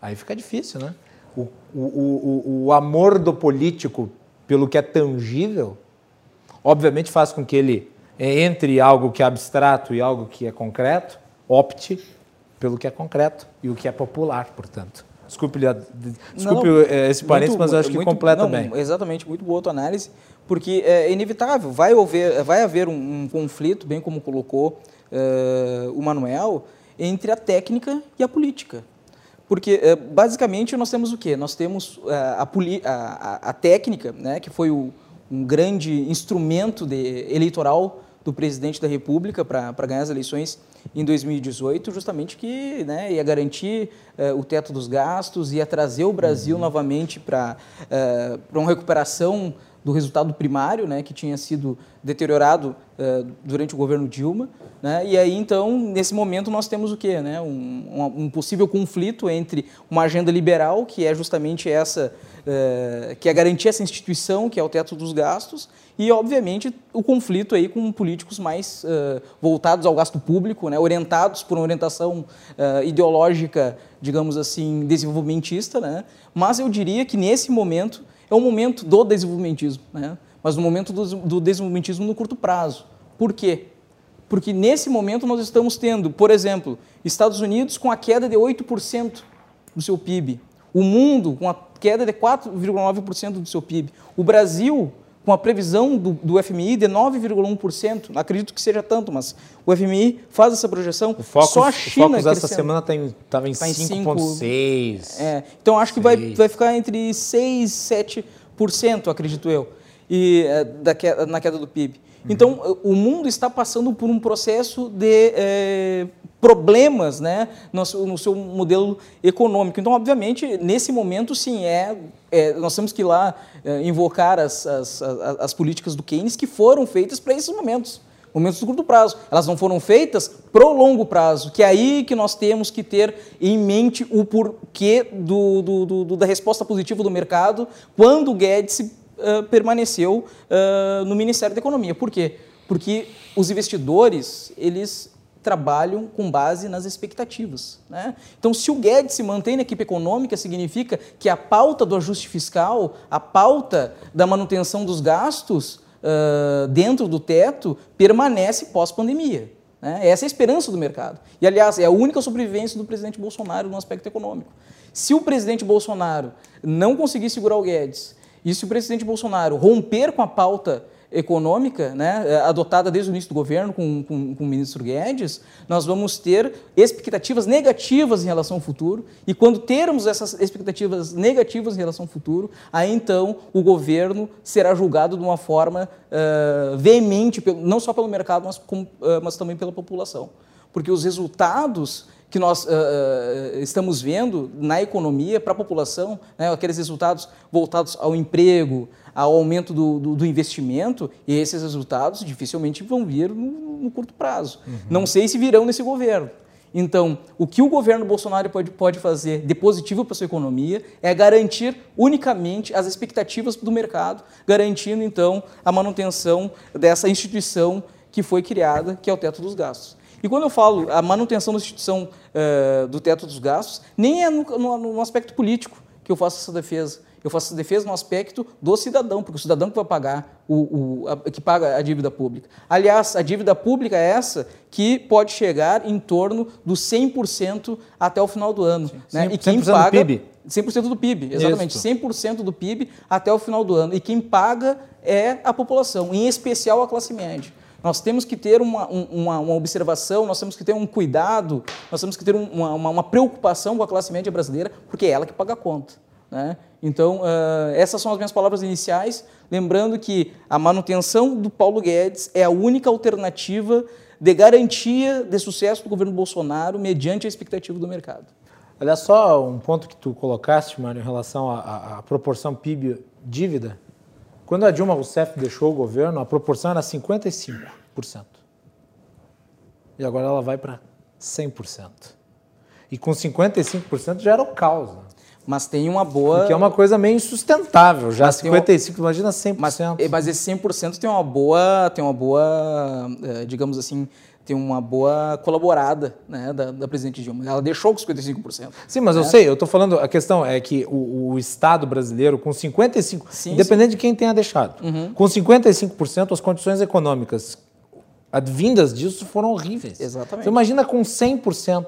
Aí fica difícil, né? O, o, o, o amor do político pelo que é tangível, obviamente faz com que ele, entre algo que é abstrato e algo que é concreto, opte pelo que é concreto e o que é popular, portanto. Desculpe, desculpe não, eh, esse parênteses, mas eu acho que muito, completa não, bem. Exatamente, muito boa a tua análise, porque é inevitável, vai haver, vai haver um, um conflito, bem como colocou uh, o Manuel, entre a técnica e a política. Porque, uh, basicamente, nós temos o quê? Nós temos uh, a, a, a, técnica, né, que foi o, um grande instrumento de, eleitoral do presidente da República para ganhar as eleições em 2018, justamente que né, ia garantir uh, o teto dos gastos, ia trazer o Brasil uhum. novamente para uh, uma recuperação do resultado primário, né, que tinha sido deteriorado uh, durante o governo Dilma. Né, e aí, então, nesse momento, nós temos o quê? Né, um, um possível conflito entre uma agenda liberal, que é justamente essa, uh, que é garantir essa instituição, que é o teto dos gastos, e, obviamente, o conflito aí com políticos mais uh, voltados ao gasto público, né, orientados por uma orientação ideológica, digamos assim, desenvolvimentista. Né? Mas eu diria que, nesse momento, é o momento do desenvolvimentismo, né? mas no momento do, do desenvolvimentismo no curto prazo. Por quê? Porque, nesse momento, nós estamos tendo, por exemplo, Estados Unidos com a queda de 8% do seu PIB, o mundo com a queda de 4,9% do seu PIB, o Brasil com a previsão do, do FMI de 9,1%. Não acredito que seja tanto, mas o FMI faz essa projeção. O Só a China. O Focus essa semana estava em 5,6%. Tá é, então acho que vai, vai ficar entre 6% e 7%, acredito eu, e, é, da na queda do PIB. Uhum. Então, o mundo está passando por um processo de é, problemas né, no, seu modelo econômico. Então, obviamente, nesse momento, sim, é, é nós temos que ir lá é, invocar as, as, as, as, políticas do Keynes que foram feitas para esses momentos, momentos do curto prazo. Elas não foram feitas para o longo prazo, que é aí que nós temos que ter em mente o porquê do, do, do da resposta positiva do mercado quando o Guedes uh, permaneceu uh, no Ministério da Economia. Por quê? Porque os investidores, eles trabalham com base nas expectativas. Né? Então, se o Guedes se mantém na equipe econômica, significa que a pauta do ajuste fiscal, a pauta da manutenção dos gastos uh, dentro do teto permanece pós-pandemia. Né? Essa é a esperança do mercado. E, aliás, é a única sobrevivência do presidente Bolsonaro no aspecto econômico. Se o presidente Bolsonaro não conseguir segurar o Guedes, e se o presidente Bolsonaro romper com a pauta econômica, né, eh, adotada desde o início do governo com, com, com, o ministro Guedes, nós vamos ter expectativas negativas em relação ao futuro. E quando termos essas expectativas negativas em relação ao futuro, aí então o governo será julgado de uma forma uh, veemente, não só pelo mercado, mas, com, uh, mas também pela população. Porque os resultados que nós uh, estamos vendo na economia para a população, né, aqueles resultados voltados ao emprego, ao aumento do, do, do, investimento, e esses resultados dificilmente vão vir no, no curto prazo. Uhum. Não sei se virão nesse governo. Então, o que o governo Bolsonaro pode, pode fazer de positivo para a sua economia é garantir unicamente as expectativas do mercado, garantindo, então, a manutenção dessa instituição que foi criada, que é o teto dos gastos. E quando eu falo a manutenção da instituição uh, do teto dos gastos, nem é no, no, no aspecto político que eu faço essa defesa eu faço essa defesa no aspecto do cidadão, porque o cidadão que vai pagar, o, o a, que paga a dívida pública. Aliás, a dívida pública é essa que pode chegar em torno dos 100% até o final do ano. Né? E quem paga, do PIB. 100% do PIB, exatamente. Isso. 100% do PIB até o final do ano. E quem paga é a população, em especial a classe média. Nós temos que ter uma, uma, uma, observação, nós temos que ter um cuidado, nós temos que ter uma, uma, uma preocupação com a classe média brasileira, porque é ela que paga a conta. Né? Então, uh, essas são as minhas palavras iniciais, lembrando que a manutenção do Paulo Guedes é a única alternativa de garantia de sucesso do governo Bolsonaro mediante a expectativa do mercado. Olha só um ponto que tu colocaste, Mário, em relação à, à proporção PIB-dívida. Quando a Dilma Rousseff deixou o governo, a proporção era 55%. E agora ela vai para 100%. E com 55% já era o caos. Né? Mas tem uma boa. Porque é uma coisa meio insustentável, já mas 55, uma... imagina 100%. Mas, mas esse 100% tem uma boa, tem uma boa, eh, digamos assim, tem uma boa colaborada né, da, da, presidente Dilma. Ela deixou com 55%. Sim, mas né? eu sei, eu estou falando, a questão é que o, o Estado brasileiro, com 55%, sim, independente sim. de quem tenha deixado, uhum. com 55%, as condições econômicas advindas disso foram horríveis. Exatamente. Você imagina com 100%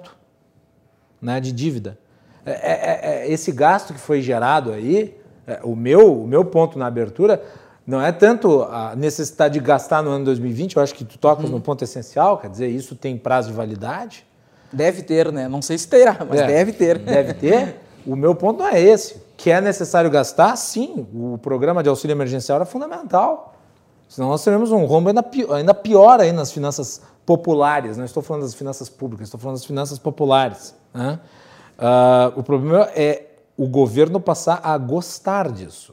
né, de dívida. É, é, é, esse gasto que foi gerado aí, é, o, meu, o meu ponto na abertura não é tanto a necessidade de gastar no ano 2020, eu acho que tu tocas hum. no ponto essencial, quer dizer, isso tem prazo de validade? Deve ter, né? Não sei se terá, mas é, deve ter. Deve ter. O meu ponto não é esse. Que é necessário gastar, sim. O programa de auxílio emergencial era fundamental. Senão nós teremos um rombo ainda pior, ainda pior aí nas finanças populares. Não estou falando das finanças públicas, estou falando das finanças populares. Né? Uh, o problema é o governo passar a gostar disso.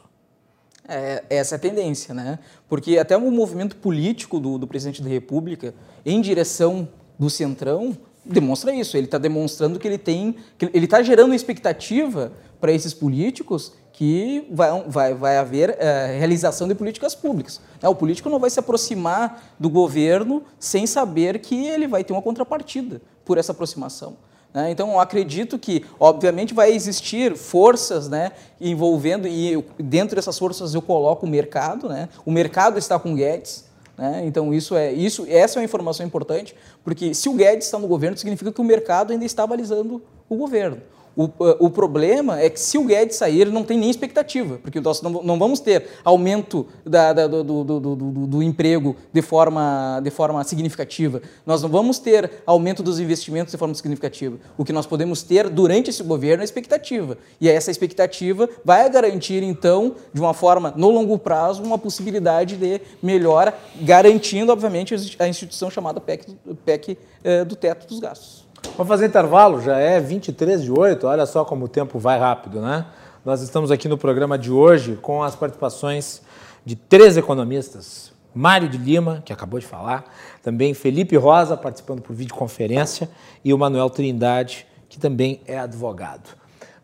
É, essa é a tendência, né? Porque até o movimento político do, do presidente da República em direção do centrão demonstra isso. Ele está demonstrando que ele tem, que ele está gerando expectativa para esses políticos que vai, vai, vai haver uh, realização de políticas públicas. É, o político não vai se aproximar do governo sem saber que ele vai ter uma contrapartida por essa aproximação. Né? Então, acredito que, obviamente, vai existir forças né, envolvendo, e dentro dessas forças eu coloco o mercado. Né? O mercado está com Guedes. Né? Então, isso é, isso, essa é uma informação importante, porque se o Guedes está no governo, significa que o mercado ainda está balizando o governo. O, o problema é que se o Guedes sair, não tem nem expectativa, porque nós não, não vamos ter aumento da, da, do, do, do, do, emprego de forma, de forma significativa, nós não vamos ter aumento dos investimentos de forma significativa. O que nós podemos ter durante esse governo é expectativa. E essa expectativa vai garantir, então, de uma forma no longo prazo, uma possibilidade de melhora, garantindo, obviamente, a instituição chamada PEC, PEC eh, do teto dos gastos. Vamos fazer intervalo, já é 23 de 8, olha só como o tempo vai rápido, né? Nós estamos aqui no programa de hoje com as participações de três economistas. Mário de Lima, que acabou de falar, também Felipe Rosa, participando por videoconferência, e o Manuel Trindade, que também é advogado.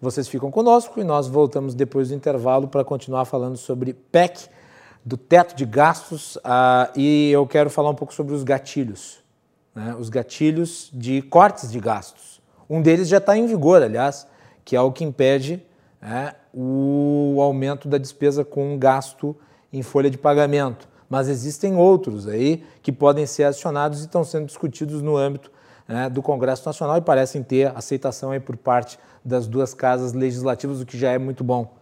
Vocês ficam conosco e nós voltamos depois do intervalo para continuar falando sobre PEC, do teto de gastos, uh, e eu quero falar um pouco sobre os gatilhos né, os gatilhos de cortes de gastos. Um deles já está em vigor, aliás, que é o que impede né, o aumento da despesa com gasto em folha de pagamento. Mas existem outros aí que podem ser acionados e estão sendo discutidos no âmbito né, do Congresso Nacional e parecem ter aceitação aí por parte das duas casas legislativas, o que já é muito bom.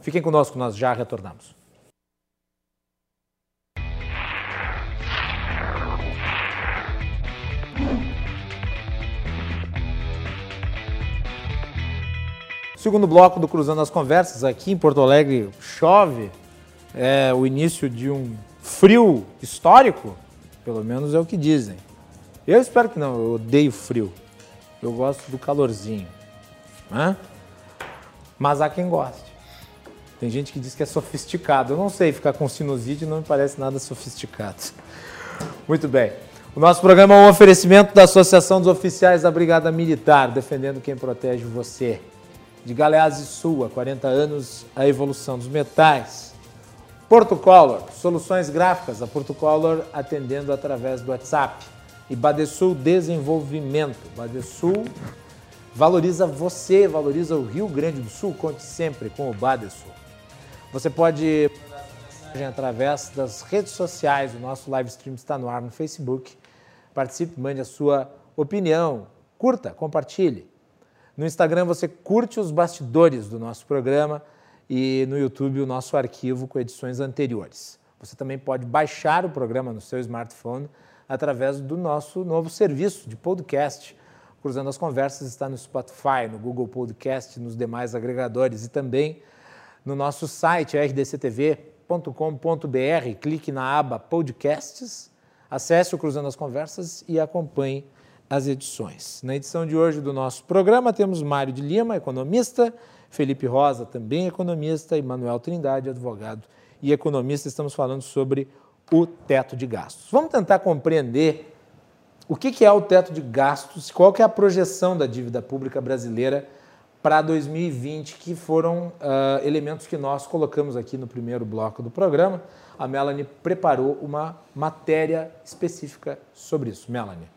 Fiquem conosco, nós já retornamos. Segundo bloco do Cruzando as Conversas, aqui em Porto Alegre chove, é o início de um frio histórico, pelo menos é o que dizem. Eu espero que não, eu odeio frio. Eu gosto do calorzinho. Né? Mas há quem goste. Tem gente que diz que é sofisticado. Eu não sei, ficar com sinusite não me parece nada sofisticado. Muito bem. O nosso programa é um oferecimento da Associação dos Oficiais da Brigada Militar, defendendo quem protege você de Galeazzi Sul, há 40 anos, a evolução dos metais. Porto Color, soluções gráficas, a Porto Color atendendo através do WhatsApp. E Badesul Desenvolvimento. Badesul valoriza você, valoriza o Rio Grande do Sul. Conte sempre com o Badesul. Você pode mandar mensagem através das redes sociais. O nosso live stream está no ar no Facebook. Participe, mande a sua opinião, curta, compartilhe. No Instagram você curte os bastidores do nosso programa e no YouTube o nosso arquivo com edições anteriores. Você também pode baixar o programa no seu smartphone através do nosso novo serviço de podcast. Cruzando as Conversas está no Spotify, no Google Podcast, nos demais agregadores e também no nosso site rdctv.com.br. Clique na aba Podcasts, acesse o Cruzando as Conversas e acompanhe as edições. Na edição de hoje do nosso programa temos Mário de Lima, economista, Felipe Rosa, também economista, e Manuel Trindade, advogado e economista. Estamos falando sobre o teto de gastos. Vamos tentar compreender o que é o teto de gastos, qual é a projeção da dívida pública brasileira para 2020, que foram uh, elementos que nós colocamos aqui no primeiro bloco do programa. A Melanie preparou uma matéria específica sobre isso. Melanie.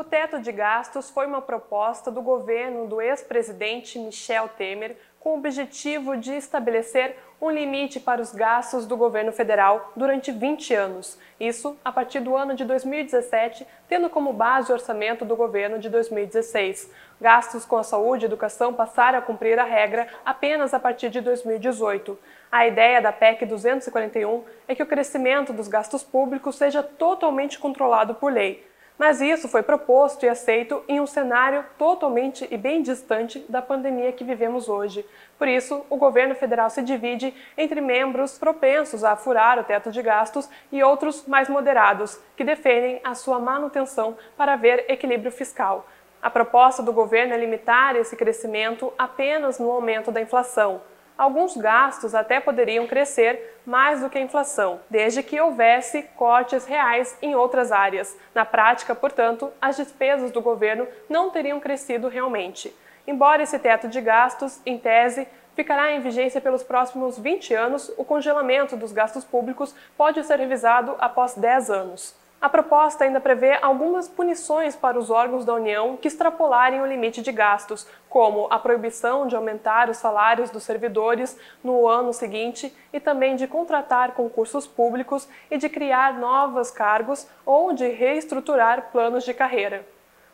O teto de gastos foi uma proposta do governo do ex-presidente Michel Temer com o objetivo de estabelecer um limite para os gastos do governo federal durante 20 anos. Isso a partir do ano de 2017, tendo como base o orçamento do governo de 2016. Gastos com a saúde e educação passaram a cumprir a regra apenas a partir de 2018. A ideia da PEC 241 é que o crescimento dos gastos públicos seja totalmente controlado por lei mas isso foi proposto e aceito em um cenário totalmente e bem distante da pandemia que vivemos hoje. Por isso, o governo federal se divide entre membros propensos a furar o teto de gastos e outros mais moderados, que defendem a sua manutenção para haver equilíbrio fiscal. A proposta do governo é limitar esse crescimento apenas no aumento da inflação alguns gastos até poderiam crescer mais do que a inflação, desde que houvesse cortes reais em outras áreas. Na prática, portanto, as despesas do governo não teriam crescido realmente. Embora esse teto de gastos, em tese, ficará em vigência pelos próximos 20 anos, o congelamento dos gastos públicos pode ser revisado após 10 anos. A proposta ainda prevê algumas punições para os órgãos da União que extrapolarem o limite de gastos, como a proibição de aumentar os salários dos servidores no ano seguinte e também de contratar concursos públicos e de criar novos cargos ou de reestruturar planos de carreira.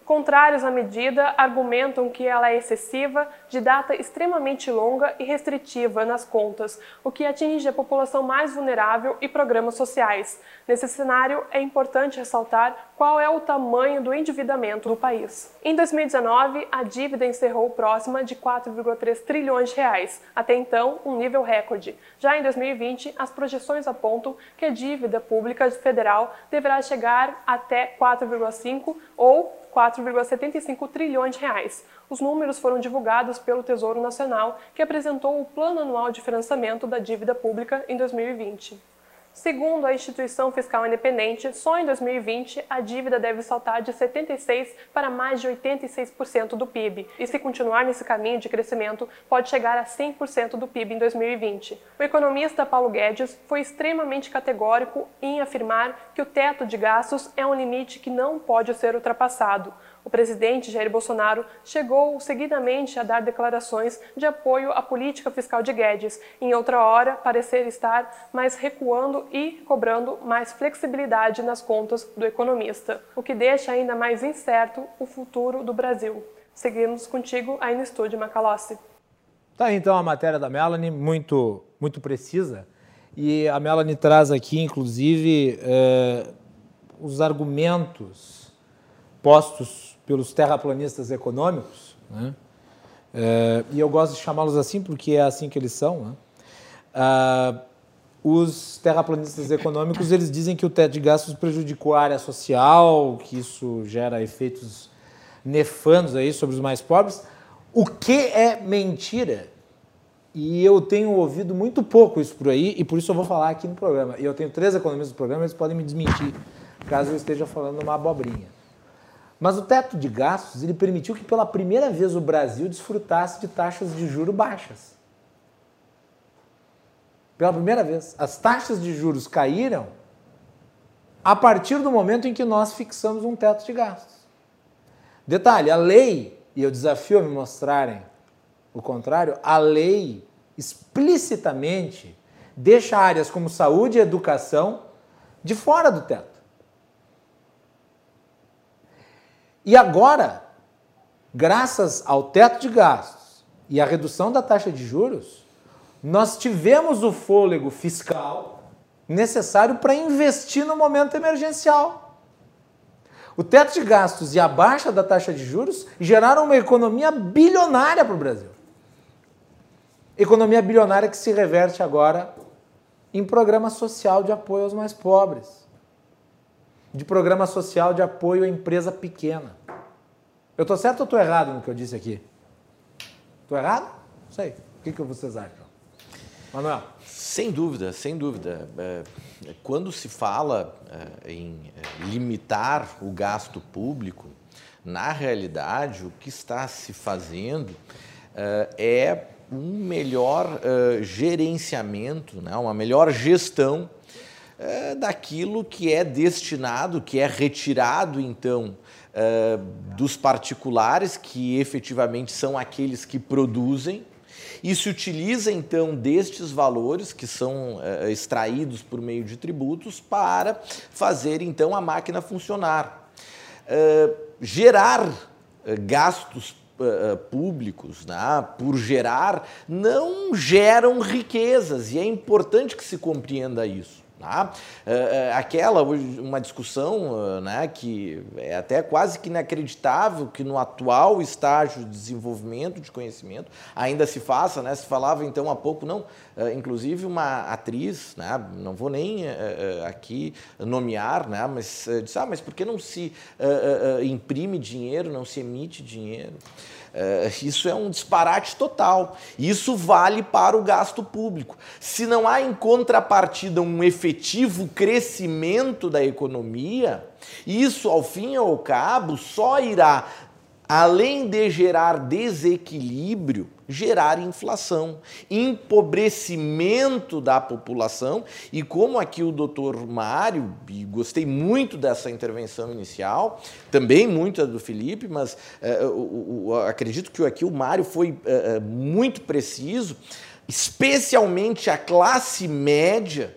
Contrários à medida argumentam que ela é excessiva, de data extremamente longa e restritiva nas contas, o que atinge a população mais vulnerável e programas sociais. Nesse cenário, é importante ressaltar qual é o tamanho do endividamento do país. Em 2019, a dívida encerrou próxima de 4,3 trilhões de reais, até então um nível recorde. Já em 2020, as projeções apontam que a dívida pública federal deverá chegar até 4,5 ou 4,75 trilhões de reais. Os números foram divulgados pelo Tesouro Nacional, que apresentou o Plano Anual de Financiamento da Dívida Pública em 2020. Segundo a instituição fiscal independente, só em 2020 a dívida deve saltar de 76% para mais de 86% do PIB, e se continuar nesse caminho de crescimento, pode chegar a 100% do PIB em 2020. O economista Paulo Guedes foi extremamente categórico em afirmar que o teto de gastos é um limite que não pode ser ultrapassado. O presidente Jair Bolsonaro chegou seguidamente a dar declarações de apoio à política fiscal de Guedes. Em outra hora, parecer estar mais recuando e cobrando mais flexibilidade nas contas do economista, o que deixa ainda mais incerto o futuro do Brasil. Seguimos contigo aí no estúdio Macalossi. Tá então a matéria da Melanie, muito, muito precisa. E a Melanie traz aqui, inclusive, eh, os argumentos postos pelos terraplanistas econômicos, né? é, e eu gosto de chamá-los assim porque é assim que eles são. Né? Ah, os terraplanistas econômicos eles dizem que o teto de gastos prejudicou a área social, que isso gera efeitos nefandos aí sobre os mais pobres, o que é mentira. E eu tenho ouvido muito pouco isso por aí, e por isso eu vou falar aqui no programa. E eu tenho três economistas no programa, eles podem me desmentir, caso eu esteja falando uma abobrinha. Mas o teto de gastos ele permitiu que pela primeira vez o Brasil desfrutasse de taxas de juro baixas. Pela primeira vez, as taxas de juros caíram a partir do momento em que nós fixamos um teto de gastos. Detalhe, a lei, e eu desafio a me mostrarem o contrário, a lei explicitamente deixa áreas como saúde e educação de fora do teto. E agora, graças ao teto de gastos e à redução da taxa de juros, nós tivemos o fôlego fiscal necessário para investir no momento emergencial. O teto de gastos e a baixa da taxa de juros geraram uma economia bilionária para o Brasil. Economia bilionária que se reverte agora em programa social de apoio aos mais pobres de programa social de apoio à empresa pequena. Eu estou certo ou estou errado no que eu disse aqui? Estou errado? Não sei. O que, que vocês acham? Manuel. Sem dúvida, sem dúvida. É, quando se fala é, em é, limitar o gasto público, na realidade, o que está se fazendo é um melhor gerenciamento, né? uma melhor gestão é, daquilo que é destinado, que é retirado, então, é, dos particulares, que efetivamente são aqueles que produzem, e se utiliza então destes valores que são é, extraídos por meio de tributos para fazer então a máquina funcionar. É, gerar gastos públicos, né, por gerar, não geram riquezas e é importante que se compreenda isso. Tá? É, é, aquela, uma discussão né, que é até quase que inacreditável que no atual estágio de desenvolvimento de conhecimento ainda se faça, né? se falava então há pouco, não, inclusive uma atriz, né, não vou nem aqui nomear, né, mas disse, ah, mas por que não se imprime dinheiro, não se emite dinheiro? É, isso é um disparate total. Isso vale para o gasto público. Se não há em contrapartida um efetivo crescimento da economia, isso, ao fim e ao cabo, só irá além de gerar desequilíbrio, gerar inflação, empobrecimento da população. E como aqui o doutor Mário, e gostei muito dessa intervenção inicial, também muito do Felipe, mas uh, acredito que aqui o Mário foi uh, muito preciso, especialmente a classe média,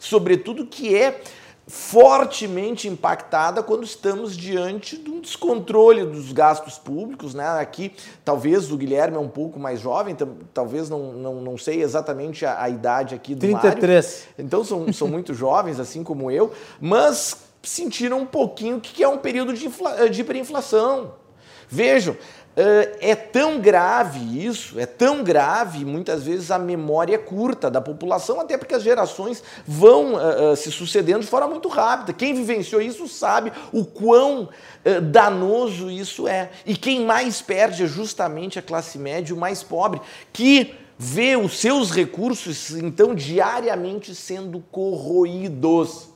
sobretudo que é fortemente impactada quando estamos diante de um descontrole dos gastos públicos. Né? Aqui, talvez o Guilherme é um pouco mais jovem, talvez não, não, não sei exatamente a, a idade aqui do 33. Mário. Então são, são muito jovens, assim como eu, mas sentiram um pouquinho o que é um período de, de hiperinflação. Vejam, é tão grave isso, é tão grave, muitas vezes a memória é curta da população, até porque as gerações vão uh, se sucedendo de forma muito rápida. Quem vivenciou isso sabe o quão uh, danoso isso é. E quem mais perde é justamente a classe média, o mais pobre, que vê os seus recursos, então, diariamente sendo corroídos.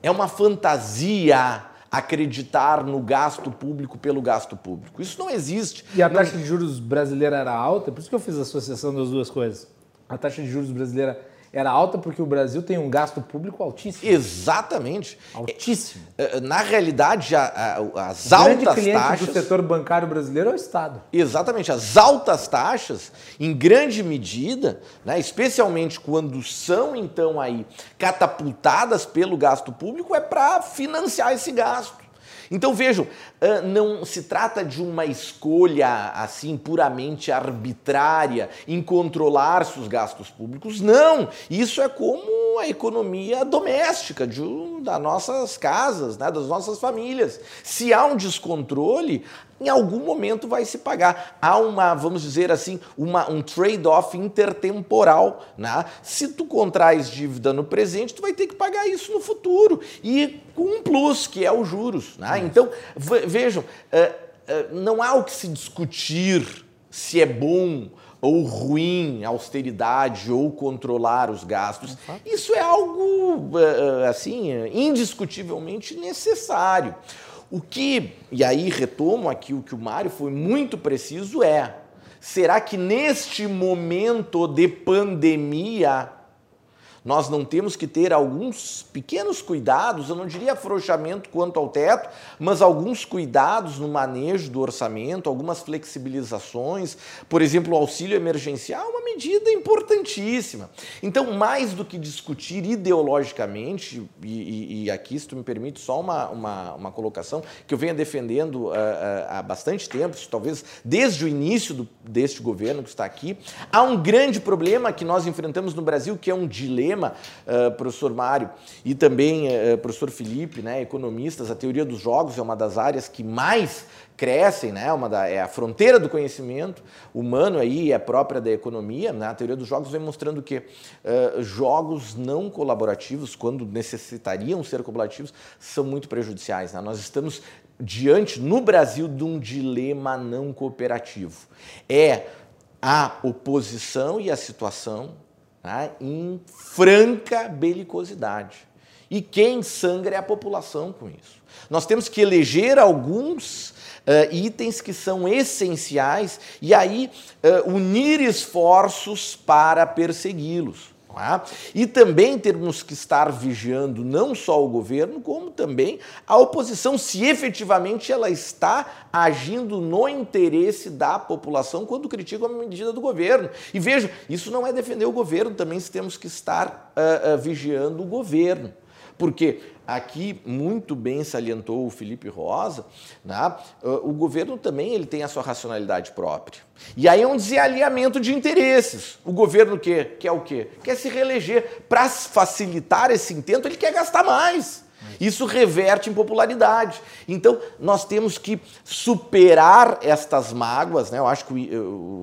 É uma fantasia acreditar no gasto público pelo gasto público. Isso não existe. E a taxa de juros brasileira era alta, por isso que eu fiz a associação das duas coisas. A taxa de juros brasileira era alta porque o Brasil tem um gasto público altíssimo. Exatamente. Altíssimo. É, é, na realidade, a, a, as o altas cliente taxas. do setor bancário brasileiro é o Estado. Exatamente. As altas taxas, em grande medida, né, especialmente quando são então aí catapultadas pelo gasto público, é para financiar esse gasto. Então vejam, não se trata de uma escolha assim puramente arbitrária em controlar-se os gastos públicos. Não! Isso é como a economia doméstica de, das nossas casas, né, das nossas famílias. Se há um descontrole, em algum momento vai se pagar. Há uma, vamos dizer assim, uma, um trade-off intertemporal. Né? Se tu contrais dívida no presente, tu vai ter que pagar isso no futuro. E com um plus, que é os juros. Né? Então, vejam, uh, uh, não há o que se discutir se é bom ou ruim austeridade ou controlar os gastos. Isso é algo assim indiscutivelmente necessário. O que, e aí retomo aqui o que o Mário foi muito preciso, é: será que neste momento de pandemia nós não temos que ter alguns pequenos cuidados, eu não diria afrouxamento quanto ao teto, mas alguns cuidados no manejo do orçamento, algumas flexibilizações. Por exemplo, o auxílio emergencial é uma medida importantíssima. Então, mais do que discutir ideologicamente, e, e, e aqui, se tu me permite, só uma, uma, uma colocação que eu venho defendendo uh, uh, há bastante tempo, talvez desde o início do, deste governo que está aqui, há um grande problema que nós enfrentamos no Brasil, que é um dilema tema, uh, professor Mário, e também uh, professor Felipe, né, economistas, a teoria dos jogos é uma das áreas que mais crescem, né? Uma da, é a fronteira do conhecimento humano aí é própria da economia. Né? A teoria dos jogos vem mostrando que uh, jogos não colaborativos, quando necessitariam ser colaborativos, são muito prejudiciais. Né? Nós estamos diante no Brasil de um dilema não cooperativo. É a oposição e a situação né, em franca belicosidade. E quem sangra é a população com isso. Nós temos que eleger alguns uh, itens que são essenciais e aí uh, unir esforços para persegui-los. É? E também temos que estar vigiando não só o governo, como também a oposição, se efetivamente ela está agindo no interesse da população quando critica a medida do governo. E veja, isso não é defender o governo, também temos que estar uh, uh, vigiando o governo. Porque aqui muito bem salientou o Felipe Rosa, né? o governo também ele tem a sua racionalidade própria. E aí é um desalinhamento de interesses. O governo quer, quer o quê? Quer se reeleger. Para facilitar esse intento, ele quer gastar mais. Isso reverte em popularidade. Então, nós temos que superar estas mágoas. Né? Eu acho que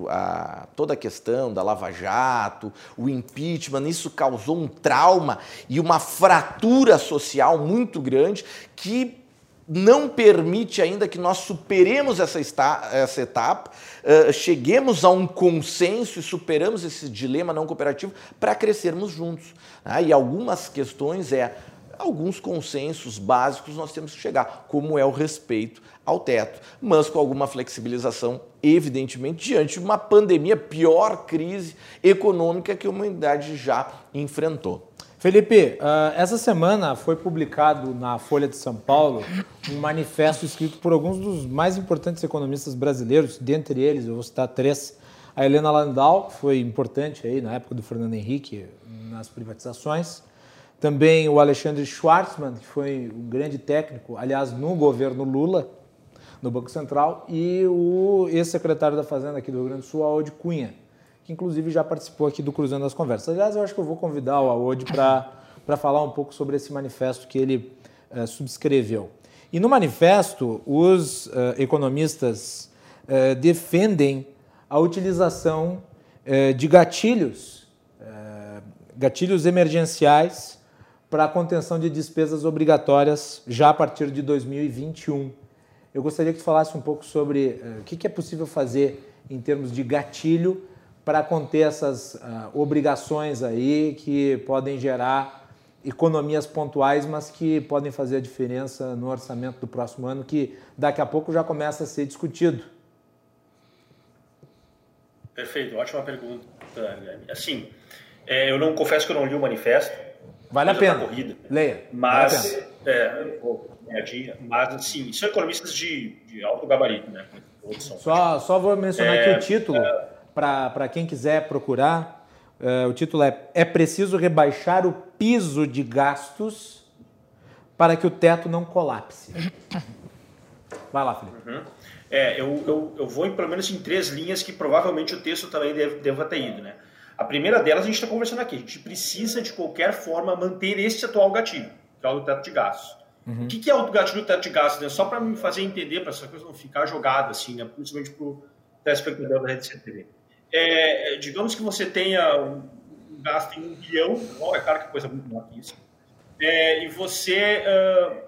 a, toda a questão da Lava Jato, o impeachment, isso causou um trauma e uma fratura social muito grande que não permite ainda que nós superemos essa, esta, essa etapa, uh, cheguemos a um consenso e superamos esse dilema não cooperativo para crescermos juntos. Né? E algumas questões é alguns consensos básicos nós temos que chegar, como é o respeito ao teto, mas com alguma flexibilização, evidentemente, diante de uma pandemia, pior crise econômica que a humanidade já enfrentou. Felipe, uh, essa semana foi publicado na Folha de São Paulo um manifesto escrito por alguns dos mais importantes economistas brasileiros, dentre eles, eu vou citar três. A Helena Landau, que foi importante aí na época do Fernando Henrique nas privatizações. Também o Alexandre Schwartzman, que foi um grande técnico, aliás, no governo Lula, no Banco Central, e o ex-secretário da Fazenda aqui do Rio Grande do Sul, Aode Cunha, que inclusive já participou aqui do Cruzando as Conversas. Aliás, eu acho que eu vou convidar o Aode para falar um pouco sobre esse manifesto que ele uh, subscreveu. E no manifesto, os uh, economistas uh, defendem a utilização de gatilhos, gatilhos emergenciais para a contenção de despesas obrigatórias já a partir de 2021. Eu gostaria que tu falasse um pouco sobre uh, o que, é possível fazer em termos de gatilho para conter essas uh, obrigações aí que podem gerar economias pontuais, mas que podem fazer a diferença no orçamento do próximo ano, que daqui a pouco já começa a ser discutido. Perfeito, ótima pergunta, Guilherme. Assim, é, eu não confesso que eu não li o manifesto. Vale a pena. Corrida, Leia. Mas, vale é, mas assim, são economistas de, de alto gabarito, né? Só, só vou mencionar é, aqui o título, é, para quem quiser procurar. Uh, o título é É preciso rebaixar o piso de gastos para que o teto não colapse. Vai lá, Felipe. Uhum. É, eu, eu, eu vou em, pelo menos em três linhas que provavelmente o texto também deve, deva ter ido. Né? A primeira delas a gente está conversando aqui. A gente precisa, de qualquer forma, manter este atual gatilho, que é o do teto de gastos. Uhum. O que, que é o gatilho do teto de gastos? Né? Só para me fazer entender, para essa coisa não ficar jogada, assim, né? principalmente para o telespectador da Rede CTV. É, digamos que você tenha um gasto em um bilhão, oh, é claro que coisa muito maior que isso, é, e você, uh,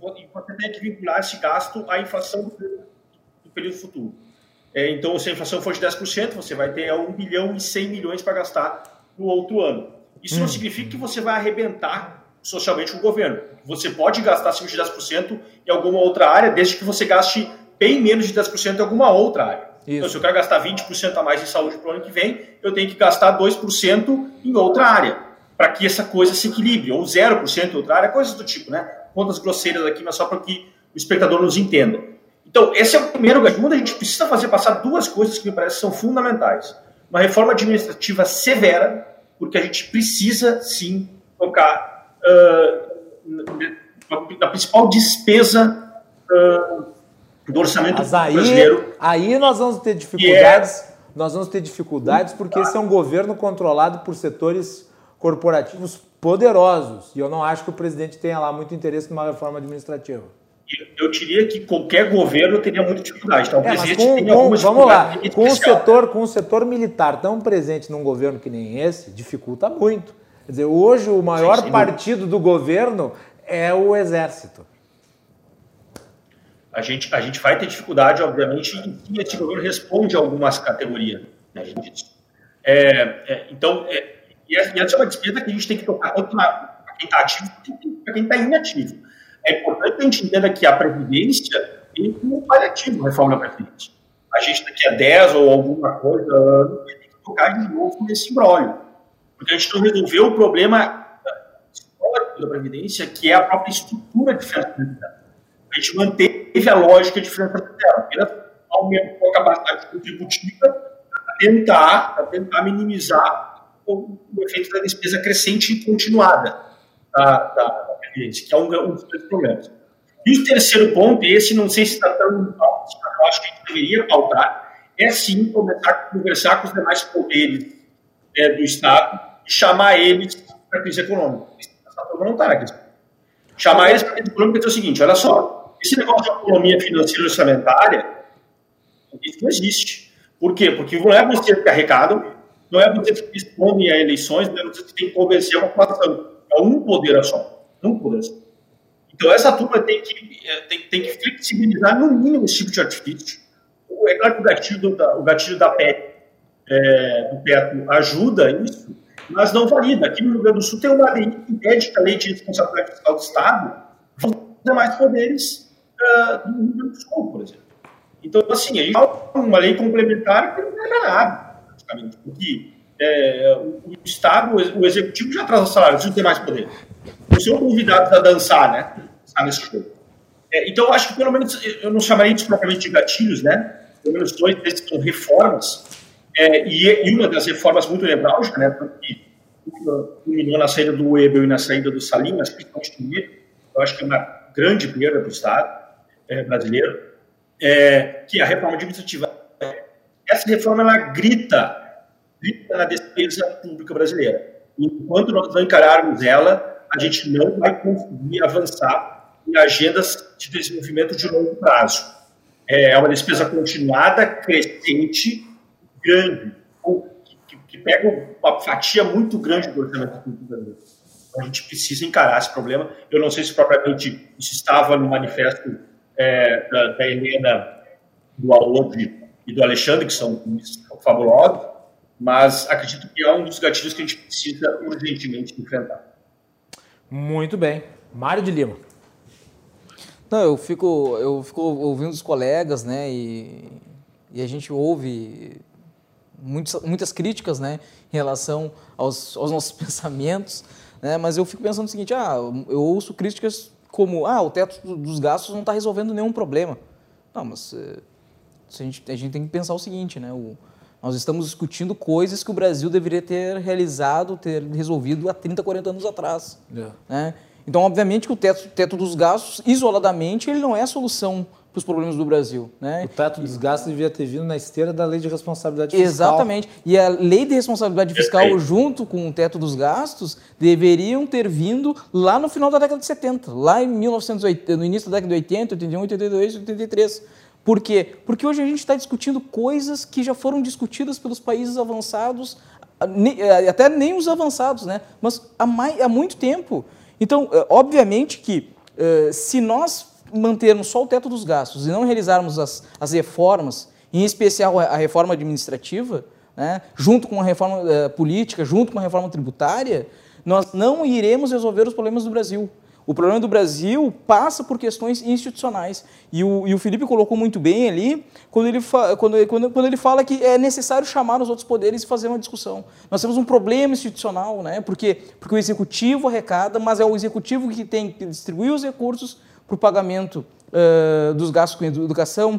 você tem que vincular esse gasto à inflação do, do período futuro. É, então, se a inflação for de 10%, você vai ter 1 bilhão e 100 milhões para gastar no outro ano. Isso hum. não significa que você vai arrebentar socialmente com o governo. Você pode gastar acima de 10% em alguma outra área, desde que você gaste bem menos de 10% em alguma outra área. Isso. Então, se eu quero gastar 20% a mais em saúde para o ano que vem, eu tenho que gastar 2% em outra área, para que essa coisa se equilibre, ou 0% em outra área, coisas do tipo, né? Contas grosseiras aqui, mas só para que o espectador nos entenda. Então, esse é o primeiro. Segundo, a gente precisa fazer passar duas coisas que me parecem são fundamentais. Uma reforma administrativa severa, porque a gente precisa, sim, tocar uh, na principal despesa uh, do orçamento Mas aí, brasileiro. Aí nós vamos ter dificuldades, é... nós vamos ter dificuldades porque esse é um governo controlado por setores corporativos poderosos. E eu não acho que o presidente tenha lá muito interesse numa reforma administrativa. Eu diria que qualquer governo teria muita dificuldade. Então, o é, presidente com, tem com, Vamos lá, com o, setor, com o setor militar tão presente num governo que nem esse, dificulta muito. Quer dizer, hoje o maior sim, sim, partido do governo é o Exército a gente, a gente vai ter dificuldade, obviamente, que esse governo responde a algumas categorias. Né, é, é, então, é, e essa é uma despesa que a gente tem que tocar tanto para quem está ativo quanto para quem está inativo. É importante a gente entenda que a Previdência tem como paliativo a reforma da Previdência. A gente daqui a 10 ou alguma coisa vai ter que tocar de novo nesse embrólio. Porque a gente não resolveu o problema histórico da Previdência, que é a própria estrutura de financiamento a gente manteve a lógica de financiamento dela, aumentou a capacidade contributiva para tentar, tentar minimizar o, efeito da despesa crescente e continuada da, da, que é um, um dos grandes problemas. E o terceiro ponto, esse não sei se está tão alto, eu acho que a gente deveria pautar, é sim começar a conversar com os demais poderes é, do Estado e chamar eles para a crise econômica. Essa não está. Chamar eles para a crise econômica e dizer o seguinte: olha só, esse negócio de autonomia financeira orçamentária, isso não existe. Por quê? Porque não é você que arrecada, não é você que responde a eleições, não é você que tem que convencer a população. É um poder só. Só. Então, essa turma tem que, é, tem, tem que flexibilizar, no mínimo, esse tipo de artifício. É claro que o gatilho da, o gatilho da PEC, é, do teto ajuda isso, mas não valida. Aqui no Rio Grande do Sul tem uma lei que pede que a lei de responsabilidade fiscal do Estado mais poderes uh, do Rio Grande do Sul, por exemplo. Então, assim, a gente uma lei complementar que não é nada, praticamente, porque é, o, o, Estado, o Executivo já traz o salário, não tem mais poder. Eles são convidados a dançar, né? Dançar nesse jogo. É, então, acho que pelo menos, eu não chamaria isso propriamente de gatilhos, né? Pelo menos dois desses são reformas, é, e, e, uma das reformas muito nevrálgica, né? Porque culminou na saída do Webel e na saída do Salinas, principalmente do Webel, eu acho que é uma grande perda para o Estado é, brasileiro, é, que a reforma administrativa, essa reforma ela grita, grita na despesa pública brasileira. Enquanto nós não encararmos ela, a gente não vai conseguir avançar em agendas de desenvolvimento de longo prazo. É, é uma despesa continuada, crescente, grande, que, que pega uma fatia muito grande do orçamento público brasileiro. Então, a gente precisa encarar esse problema. Eu não sei se propriamente isso estava no manifesto é, da, da, Helena, do Aode e do Alexandre, que são fabulosos, mas acredito que é um dos gatilhos que a gente precisa urgentemente enfrentar. Muito bem. Mário de Lima. Não, eu fico, eu fico ouvindo os colegas, né, e, e a gente ouve muitas, muitas críticas, né, em relação aos, aos nossos pensamentos, né, mas eu fico pensando o seguinte, ah, eu ouço críticas como, ah, o teto dos gastos não está resolvendo nenhum problema. Não, mas eh, a gente, a gente tem que pensar o seguinte, né, o, nós estamos discutindo coisas que o Brasil deveria ter realizado, ter resolvido há 30, 40 anos atrás. É. Né? Então, obviamente que o teto, teto dos gastos, isoladamente, ele não é a solução para os problemas do Brasil. Né? O teto dos gastos devia ter vindo na esteira da lei de responsabilidade fiscal. Exatamente. E a lei de responsabilidade fiscal, junto com o teto dos gastos, deveriam ter vindo lá no final da década de 70, lá em 1980, no início da década de 80, 81, 82, 83. Por quê? Porque hoje a gente está discutindo coisas que já foram discutidas pelos países avançados, até nem os avançados, né? mas há, mais, há muito tempo. Então, eh, obviamente que eh, se nós mantermos só o teto dos gastos e não realizarmos as, as reformas, em especial a reforma administrativa, né, junto com a reforma política, junto com a reforma tributária, nós não iremos resolver os problemas do Brasil. O problema do Brasil passa por questões institucionais. E o, e o Felipe colocou muito bem ali quando ele, quando, quando ele fala que é necessário chamar os outros poderes e fazer uma discussão. Nós temos um problema institucional, né? porque, porque o executivo arrecada, mas é o executivo que tem que distribuir os recursos para o pagamento uh, dos gastos com educação,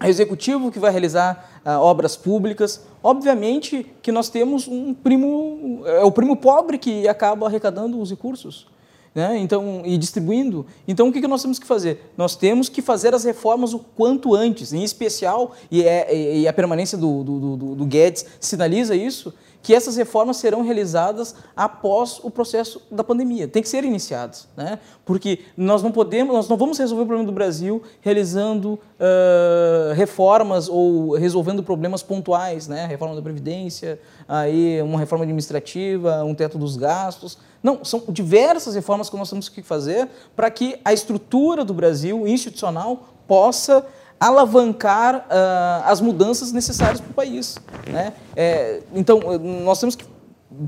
é o executivo que vai realizar uh, obras públicas. Obviamente que nós temos um primo, é o primo pobre que acaba arrecadando os recursos né? então, e distribuindo. Então, o que, que nós temos que fazer? Nós temos que fazer as reformas o quanto antes, em especial, e, é, e a permanência do, do, do, do Guedes sinaliza isso, que essas reformas serão realizadas após o processo da pandemia. Tem que ser iniciadas, né? Porque nós não podemos, nós não vamos resolver o problema do Brasil realizando uh, reformas ou resolvendo problemas pontuais, né? Reforma da previdência, aí uma reforma administrativa, um teto dos gastos. Não, são diversas reformas que nós temos que fazer para que a estrutura do Brasil institucional possa alavancar uh, as mudanças necessárias para o país. Né? É, então, nós temos que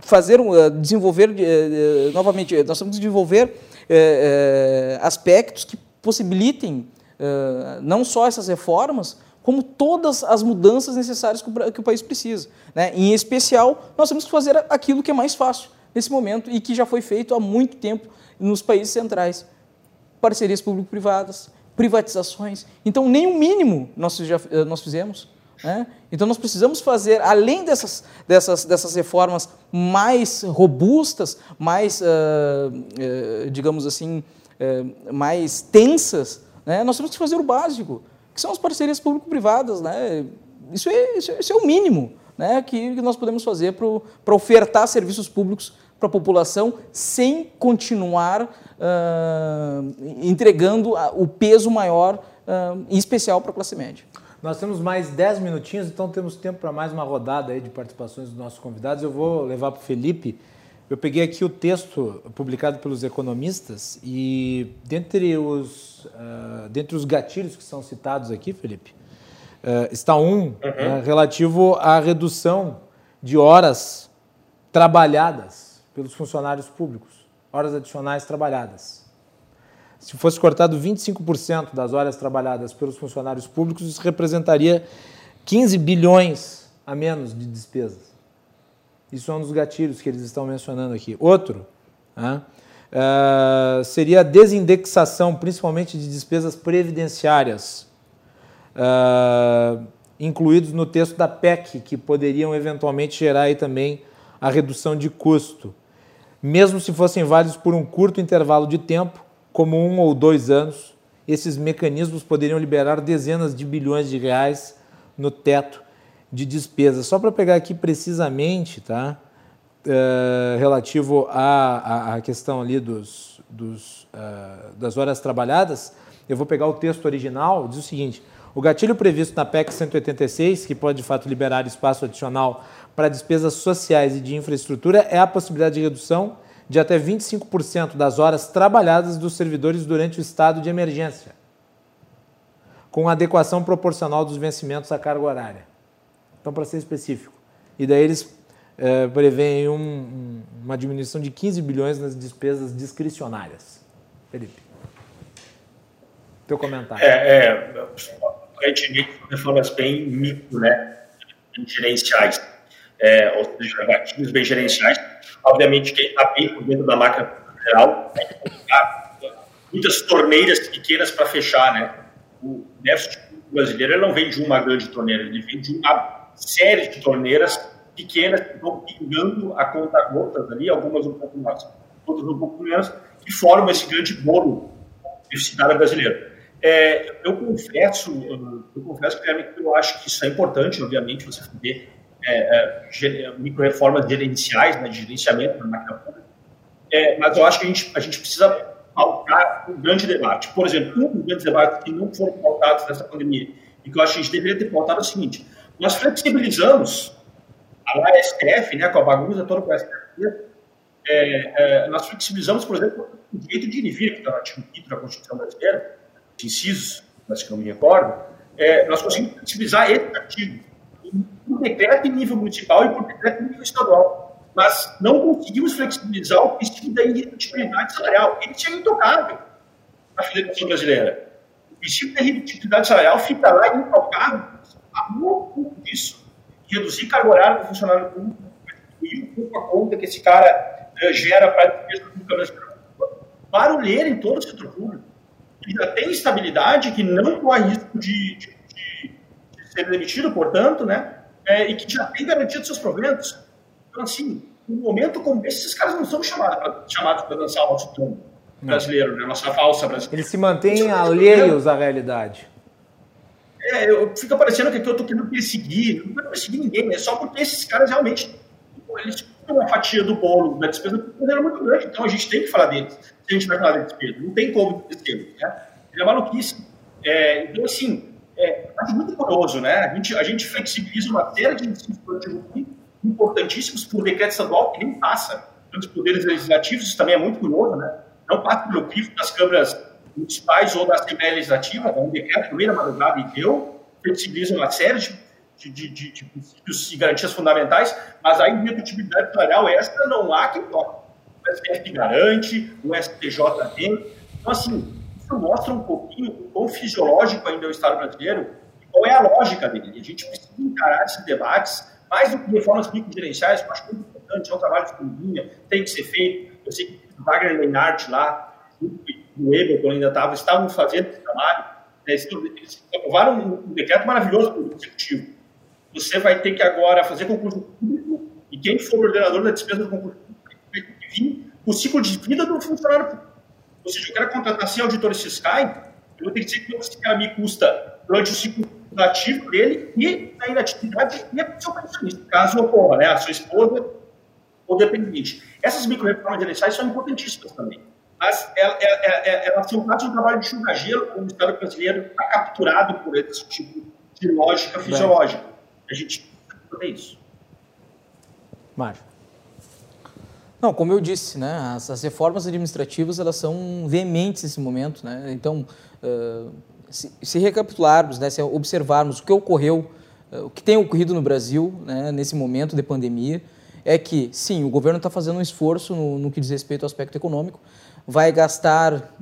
fazer, uh, desenvolver, uh, novamente, nós temos que desenvolver aspectos que possibilitem não só essas reformas, como todas as mudanças necessárias que o, que o país precisa. Né? Em especial, nós temos que fazer aquilo que é mais fácil nesse momento e que já foi feito há muito tempo nos países centrais. Parcerias público-privadas, privatizações. Então, nem o mínimo nós, já, eh, nós fizemos. Né? Então, nós precisamos fazer, além dessas, dessas, dessas reformas mais robustas, mais, uh, uh, digamos assim, uh, mais tensas, né? nós temos que fazer o básico, que são as parcerias público-privadas. Né? Isso, é, isso, é, isso é o mínimo né? que, que nós podemos fazer para ofertar serviços públicos para a população sem continuar uh, entregando o peso maior, uh, em especial para a classe média. Nós temos mais 10 minutinhos, então temos tempo para mais uma rodada aí de participações dos nossos convidados. Eu vou levar para o Felipe. Eu peguei aqui o texto publicado pelos economistas e dentre os, uh, dentre os gatilhos que são citados aqui, Felipe, uh, está um uhum. uh, relativo à redução de horas trabalhadas pelos funcionários públicos, horas adicionais trabalhadas. Se fosse cortado 25% das horas trabalhadas pelos funcionários públicos, isso representaria 15 bilhões a menos de despesas. Isso é um dos gatilhos que eles estão mencionando aqui. Outro né, uh, seria a desindexação, principalmente de despesas previdenciárias, uh, incluídos no texto da PEC, que poderiam eventualmente gerar aí também a redução de custo mesmo se fossem válidos por um curto intervalo de tempo, como um ou dois anos, esses mecanismos poderiam liberar dezenas de bilhões de reais no teto de despesas. Só para pegar aqui precisamente, tá? Uh, relativo à, à, questão ali dos, dos uh, das horas trabalhadas, eu vou pegar o texto original, diz o seguinte: o gatilho previsto na PEC 186, que pode de fato liberar espaço adicional para despesas sociais e de infraestrutura é a possibilidade de redução de até 25% das horas trabalhadas dos servidores durante o estado de emergência, com adequação proporcional dos vencimentos à carga horária. Então, para ser específico, e daí eles é, um, uma diminuição de 15 bilhões nas despesas discricionárias. Felipe. Teu comentário. É, é aparentemente reformas bem micro, né? Gerenciais. É, ou seja, ativos bem gerenciais. Obviamente, quem está bem por dentro da máquina geral colocar muitas torneiras pequenas para fechar, né? O déficit brasileiro não vem de uma grande torneira, ele vem de uma série de torneiras pequenas que vão pingando a conta gotas ali, algumas um pouco mais, outras um pouco menos, que formam esse grande bolo deficitário brasileiro. É, eu confesso, eu confesso que eu acho que isso é importante, obviamente, você fazer é, é, micro-reformas gerenciais, né, de gerenciamento da máquina pública, é, mas eu acho que a gente, a gente precisa pautar um grande debate. Por exemplo, um dos grandes debates que não foram pautados nessa pandemia e que eu acho que a gente deveria ter pautado é o seguinte, nós flexibilizamos a STF, né, com a bagunça toda com a STF, é, é, nós flexibilizamos, por exemplo, o direito de ir que está no artigo 5 da Constituição brasileira, incisos, mas que não me recordo, é, nós conseguimos flexibilizar esse artigo decreto em nível municipal e por decreto em nível estadual. Mas não conseguimos flexibilizar o princípio da irredutibilidade salarial. Ele é intocável na Federação Brasileira. O princípio da irredutibilidade salarial fica lá intocável. Amor pouco disso. Reduzir carga horária do funcionário público, diminuir um pouco a conta que esse cara uh, gera para a despesa pública barulheira em todo o setor público já tem estabilidade, que não corre risco de, de, de ser demitido, portanto, né? É, e que já tem garantido seus proventos. Então, assim, no momento como esse, esses caras não são chamados para dançar o nosso tom brasileiro, né? Nossa falsa brasileira. Eles se mantêm alheios à realidade. É, eu, fica parecendo que aqui eu estou querendo perseguir. Não quero perseguir ninguém, é só porque esses caras realmente eles têm uma fatia do bolo da despesa pública muito grande. Então a gente tem que falar deles se a gente vai falar de despesa. Não tem como esquerda, né? Ele é maluquice. É, então, assim, é, acho muito curioso, né? A gente, a gente flexibiliza uma série de produtivos importantíssimos por decreto estadual que nem passa pelos poderes legislativos, isso também é muito curioso, né? Não passa pelo crivo das câmaras municipais ou da Assembleia Legislativa, é um decreto meio da madrugada e deu, flexibiliza uma série de, de, de, de princípios e garantias fundamentais, mas a irredutibilidade salarial extra não há quem toque o STF garante, o STJ tem. Então, assim, isso mostra um pouquinho o quão fisiológico ainda é o Estado brasileiro e qual é a lógica dele. A gente precisa encarar esses debates, mais do que reformas microgerenciais, que eu acho muito importante, é um trabalho de formiguinha, tem que ser feito. Eu sei que o Wagner Leinart lá, o Weber, quando ainda estava, estavam fazendo esse trabalho. Né, eles aprovaram um decreto maravilhoso para o Executivo. Você vai ter que agora fazer concurso público e quem for ordenador da despesa do concurso vir o ciclo de vida do funcionário público. Ou seja, eu quero contratar 100 auditores fiscais, eu vou ter que dizer que esse cara me custa durante o ciclo ativo dele e na inatividade e a seu pensionista, caso ocorra, né, a sua esposa ou dependente. Essas micro-reformas gerenciais são importantíssimas também. Mas elas, elas são parte do trabalho de chuva-gelo, como o Estado brasileiro está capturado por esse tipo de lógica fisiológica. A gente precisa fazer isso. Mário. Não, como eu disse, né, as, as, reformas administrativas elas são veementes nesse momento, né? Então, uh, se, se, recapitularmos, né, se observarmos o que ocorreu, uh, o que tem ocorrido no Brasil, né, nesse momento de pandemia, é que sim, o governo está fazendo um esforço no, no, que diz respeito ao aspecto econômico, vai gastar,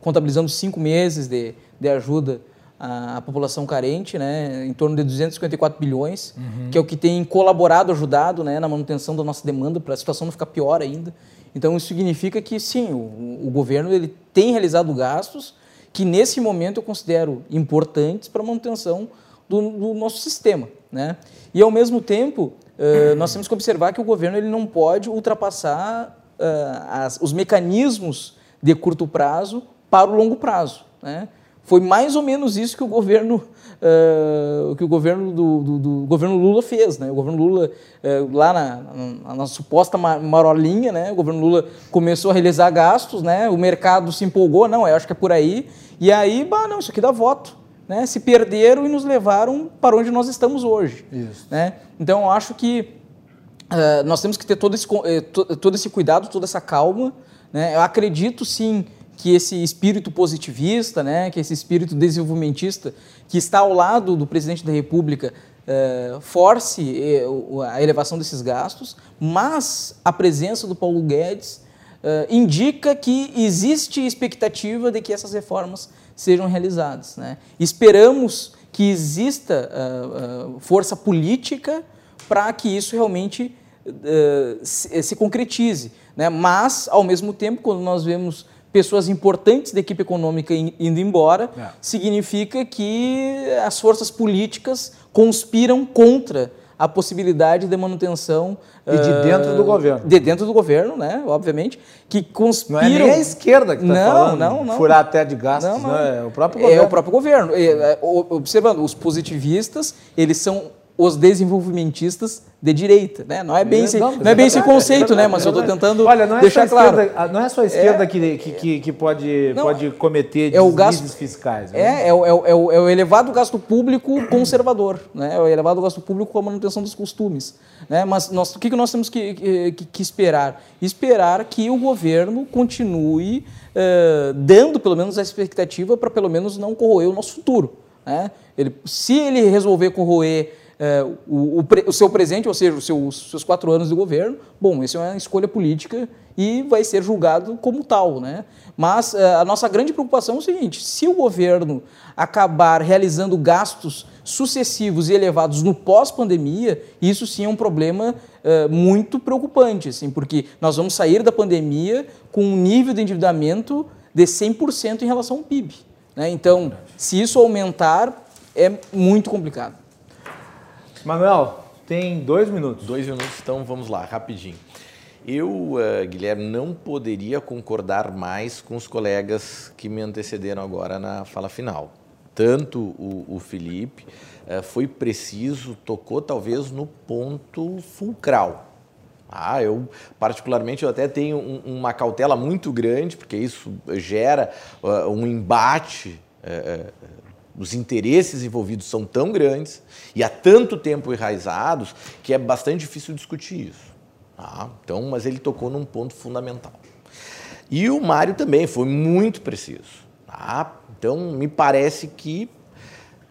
contabilizando cinco meses de, de ajuda a, população carente, né, em torno de 254 bilhões, uhum. que é o que tem colaborado, ajudado né, na manutenção da nossa demanda, para a situação não ficar pior ainda. Então, isso significa que, sim, o, o governo ele tem realizado gastos que, nesse momento, eu considero importantes para a manutenção do, do, nosso sistema. Né? E, ao mesmo tempo, uh, nós temos que observar que o governo ele não pode ultrapassar uh, as, os mecanismos de curto prazo para o longo prazo. Né? Foi mais ou menos isso que o governo, uh, que o governo do, do, do, governo Lula fez, né? O governo Lula uh, lá na, na, na, suposta marolinha, né? O governo Lula começou a realizar gastos, né? O mercado se empolgou, não, eu acho que é por aí. E aí, bah, não, isso aqui dá voto, né? Se perderam e nos levaram para onde nós estamos hoje, isso. né? Então, eu acho que uh, nós temos que ter todo esse, todo esse cuidado, toda essa calma, né? Eu acredito sim que esse espírito positivista, né, que esse espírito desenvolvimentista que está ao lado do presidente da República uh, force a elevação desses gastos, mas a presença do Paulo Guedes uh, indica que existe expectativa de que essas reformas sejam realizadas. Né? Esperamos que exista força política para que isso realmente se, se, concretize. Né? Mas, ao mesmo tempo, quando nós vemos pessoas importantes da equipe econômica indo embora, é. significa que as forças políticas conspiram contra a possibilidade de manutenção e de dentro do governo. De dentro do governo, né? Obviamente, que conspiram. Não é nem a esquerda que está falando. Não, não. Furar até de gastos, não, não. é o próprio governo. É o próprio governo. É, observando, os positivistas, eles são os desenvolvimentistas de direita, né? Não é bem, esse, não, não é bem esse conceito, né? Mas eu estou tentando Olha, não é deixar claro. Esquerda, não é só a esquerda é, que, que, que, pode, não, pode cometer é o gasto, fiscais. Né? É, é, o, é, o, é o elevado gasto público conservador, né? É o elevado gasto público com a manutenção dos costumes. Né? Mas nós, o que, que nós temos que, que, que esperar? Esperar que o governo continue uh, dando, pelo menos, a expectativa para, pelo menos, não corroer o nosso futuro. Né? Ele, se ele resolver corroer é, o, o, o, seu presente, ou seja, os seus, seus quatro anos de governo, bom, isso é uma escolha política e vai ser julgado como tal. Né? Mas é, a nossa grande preocupação é o seguinte: se o governo acabar realizando gastos sucessivos e elevados no pós-pandemia, isso sim é um problema é, muito preocupante, assim, porque nós vamos sair da pandemia com um nível de endividamento de 100% em relação ao PIB. Né? Então, se isso aumentar, é muito complicado. Manuel, tem dois minutos. Dois minutos, então vamos lá, rapidinho. Eu, uh, Guilherme, não poderia concordar mais com os colegas que me antecederam agora na fala final. Tanto o, o Felipe uh, foi preciso, tocou talvez no ponto fulcral. Ah, eu particularmente eu até tenho um, uma cautela muito grande, porque isso gera uh, um embate os interesses envolvidos são tão grandes e há tanto tempo enraizados que é bastante difícil discutir isso. Tá? Então, mas ele tocou num ponto fundamental. E o Mário também foi muito preciso. Tá? Então, me parece que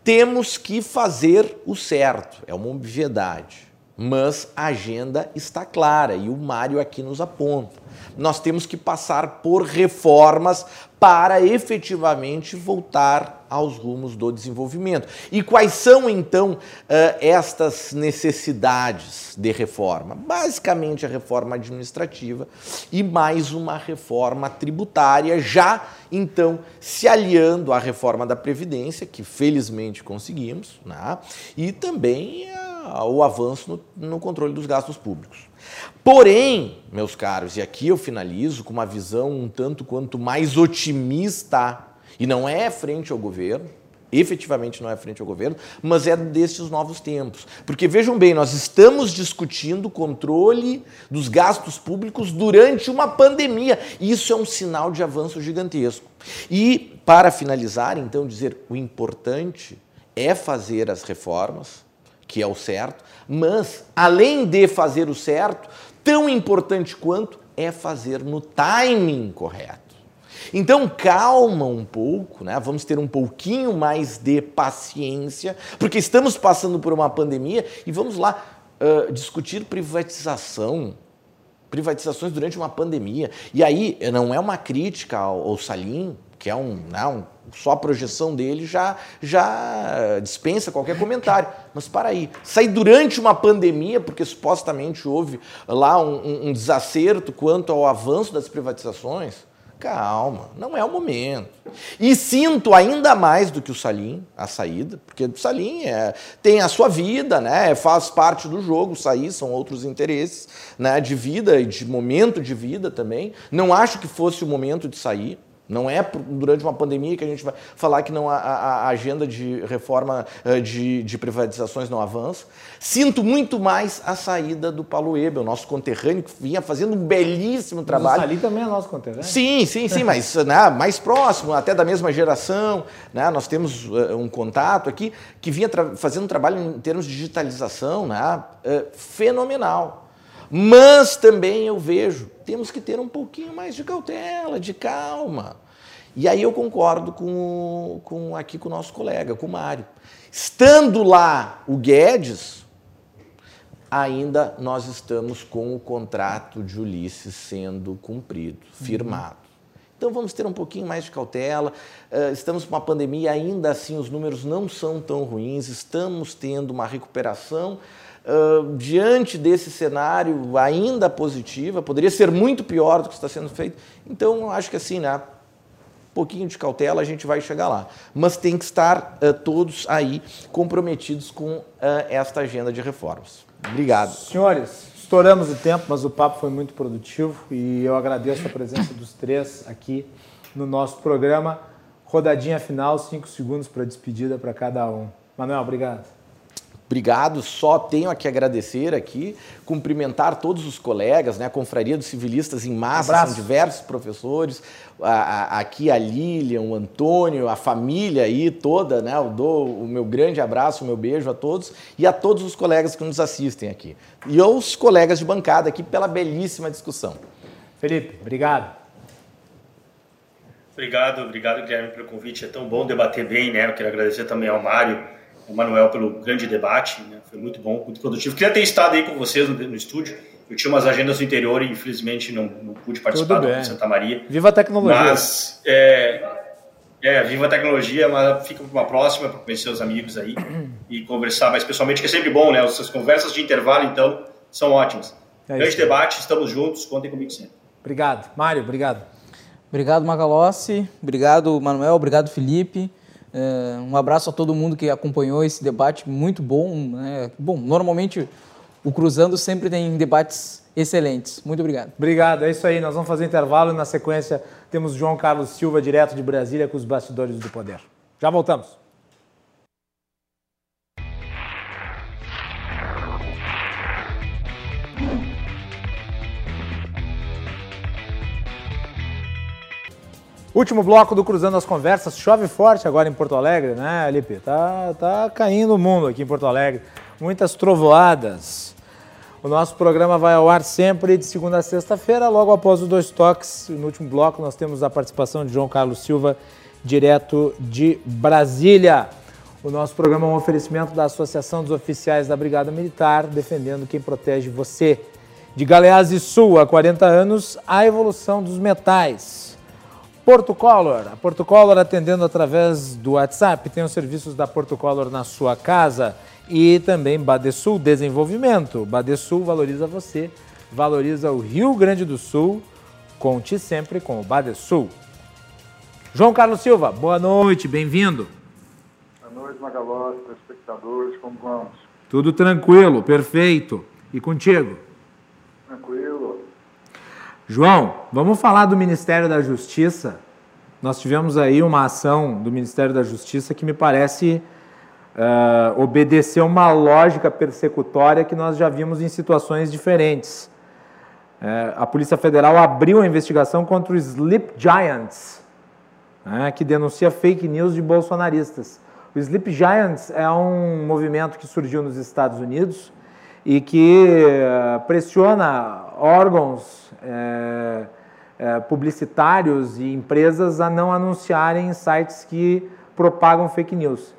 temos que fazer o certo, é uma obviedade. Mas a agenda está clara e o Mário aqui nos aponta. Nós temos que passar por reformas para efetivamente voltar aos rumos do desenvolvimento. E quais são então eh, estas necessidades de reforma? Basicamente a reforma administrativa e mais uma reforma tributária, já então se aliando à reforma da Previdência, que felizmente conseguimos, né? e também o avanço no, no controle dos gastos públicos. Porém, meus caros, e aqui eu finalizo com uma visão um tanto quanto mais otimista, e não é frente ao governo, efetivamente não é frente ao governo, mas é destes novos tempos. Porque vejam bem, nós estamos discutindo controle dos gastos públicos durante uma pandemia. Isso é um sinal de avanço gigantesco. E, para finalizar, então, dizer o importante é fazer as reformas, que é o certo, mas, além de fazer o certo, tão importante quanto é fazer no timing correto. Então, calma um pouco, né? vamos ter um pouquinho mais de paciência, porque estamos passando por uma pandemia e vamos lá uh, discutir privatização. Privatizações durante uma pandemia. E aí, não é uma crítica ao, ao Salim, que é um, não, né, só a projeção dele já, já dispensa qualquer comentário. Mas para aí, sair durante uma pandemia, porque supostamente houve lá um, um desacerto quanto ao avanço das privatizações, calma, não é o momento. E sinto ainda mais do que o Salim, a saída, porque o Salim é, tem a sua vida, né, faz parte do jogo, sair são outros interesses né, de vida e de momento de vida também. Não acho que fosse o momento de sair. Não é durante uma pandemia que a gente vai falar que não a, a agenda de reforma eh, de, de, privatizações não avança. Sinto muito mais a saída do Paulo Ebel, nosso conterrâneo, que vinha fazendo um belíssimo trabalho. Ali também é nosso conterrâneo. Sim, sim, sim, mas né, mais próximo, até da mesma geração. Né, nós temos uh, um contato aqui que vinha fazendo um trabalho em termos de digitalização né, uh, fenomenal. Mas também eu vejo, temos que ter um pouquinho mais de cautela, de calma. E aí eu concordo com, com aqui com o nosso colega, com o Mário. Estando lá o Guedes, ainda nós estamos com o contrato de Ulisses sendo cumprido, firmado. Então vamos ter um pouquinho mais de cautela. Uh, estamos com uma pandemia, ainda assim os números não são tão ruins, estamos tendo uma recuperação. Uh, diante desse cenário ainda positiva, poderia ser muito pior do que está sendo feito. Então, acho que assim, né, pouquinho de cautela, a gente vai chegar lá. Mas tem que estar uh, todos aí comprometidos com uh, esta agenda de reformas. Obrigado. Senhores, Estouramos o tempo, mas o papo foi muito produtivo e eu agradeço a presença dos três aqui no nosso programa. Rodadinha final, cinco segundos para despedida para cada um. Manuel, obrigado. Obrigado, só tenho a que agradecer aqui, cumprimentar todos os colegas, né? A Confraria dos Civilistas em massa, Abraço. são diversos professores, a, a, aqui a Lilian, o Antônio, a família aí toda, né? Eu dou o meu grande abraço, o meu beijo a todos e a todos os colegas que nos assistem aqui. E aos colegas de bancada aqui pela belíssima discussão. Felipe, obrigado. Obrigado, obrigado, Guilherme, pelo convite. É tão bom debater bem, né? Eu quero agradecer também ao Mário o Manuel pelo grande debate, né? foi muito bom, muito produtivo. Queria ter estado aí com vocês no, no estúdio. Eu tinha umas agendas no interior e infelizmente não, não pude participar do Santa Maria. Viva a tecnologia. Mas é, é viva a tecnologia, mas fica para uma próxima para conhecer os amigos aí e conversar mais pessoalmente, que é sempre bom, né? Essas conversas de intervalo então são ótimas. É grande debate, estamos juntos, contem comigo sempre. Obrigado, Mário, obrigado. Obrigado, Magalossi. Obrigado, Manuel. Obrigado, Felipe. É, um abraço a todo mundo que acompanhou esse debate muito bom. Né? Bom, normalmente o Cruzando sempre tem debates excelentes. Muito obrigado. Obrigado, é isso aí. Nós vamos fazer intervalo e na sequência temos João Carlos Silva, direto de Brasília, com os bastidores do poder. Já voltamos. Último bloco do Cruzando as Conversas. Chove forte agora em Porto Alegre, né, Lipe? Tá, tá caindo o mundo aqui em Porto Alegre. Muitas trovoadas. O nosso programa vai ao ar sempre de segunda a sexta-feira, logo após os dois toques. No último bloco, nós temos a participação de João Carlos Silva, direto de Brasília. O nosso programa é um oferecimento da Associação dos Oficiais da Brigada Militar, defendendo quem protege você. De Galeás e Sul, há 40 anos, a evolução dos metais. Porto Color. A Porto Color atendendo através do WhatsApp, tem os serviços da Porto Color na sua casa e também Badesul Desenvolvimento. Badesul valoriza você, valoriza o Rio Grande do Sul. Conte sempre com o Badesul. João Carlos Silva, boa noite, bem-vindo. Boa noite, Magalhães, espectadores, como vamos? Tudo tranquilo, perfeito. E contigo? Tranquilo. João, vamos falar do Ministério da Justiça. Nós tivemos aí uma ação do Ministério da Justiça que me parece uh, obedecer uma lógica persecutória que nós já vimos em situações diferentes. Uh, a Polícia Federal abriu a investigação contra o Sleep Giants, né, que denuncia fake news de bolsonaristas. O Sleep Giants é um movimento que surgiu nos Estados Unidos e que uh, pressiona órgãos é, é, publicitários e empresas a não anunciarem em sites que propagam fake news.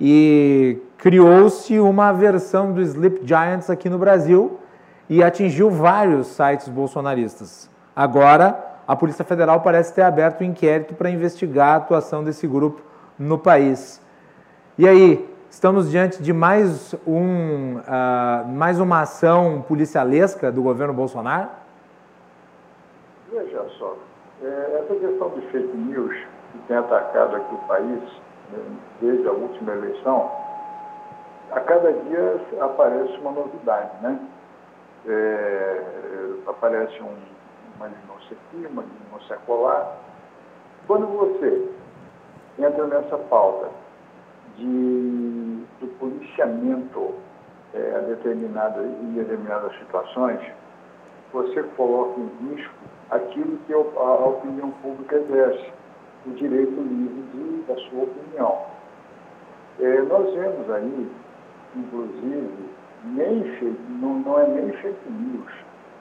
E criou-se uma versão do Sleep Giants aqui no Brasil e atingiu vários sites bolsonaristas. Agora, a Polícia Federal parece ter aberto um inquérito para investigar a atuação desse grupo no país. E aí, estamos diante de mais, um, uh, mais uma ação policialesca do governo Bolsonaro? Veja só, é, essa questão de fake news que tem atacado aqui o país desde a última eleição, a cada dia aparece uma novidade, né? É, aparece um, uma denúncia aqui, uma denúncia colar. Quando você entra nessa pauta de, do policiamento é, a determinada, em determinadas situações, você coloca em risco aquilo que a opinião pública exerce, o direito livre de, da sua opinião. É, nós vemos aí, inclusive, nem fake, não, não é nem fake news,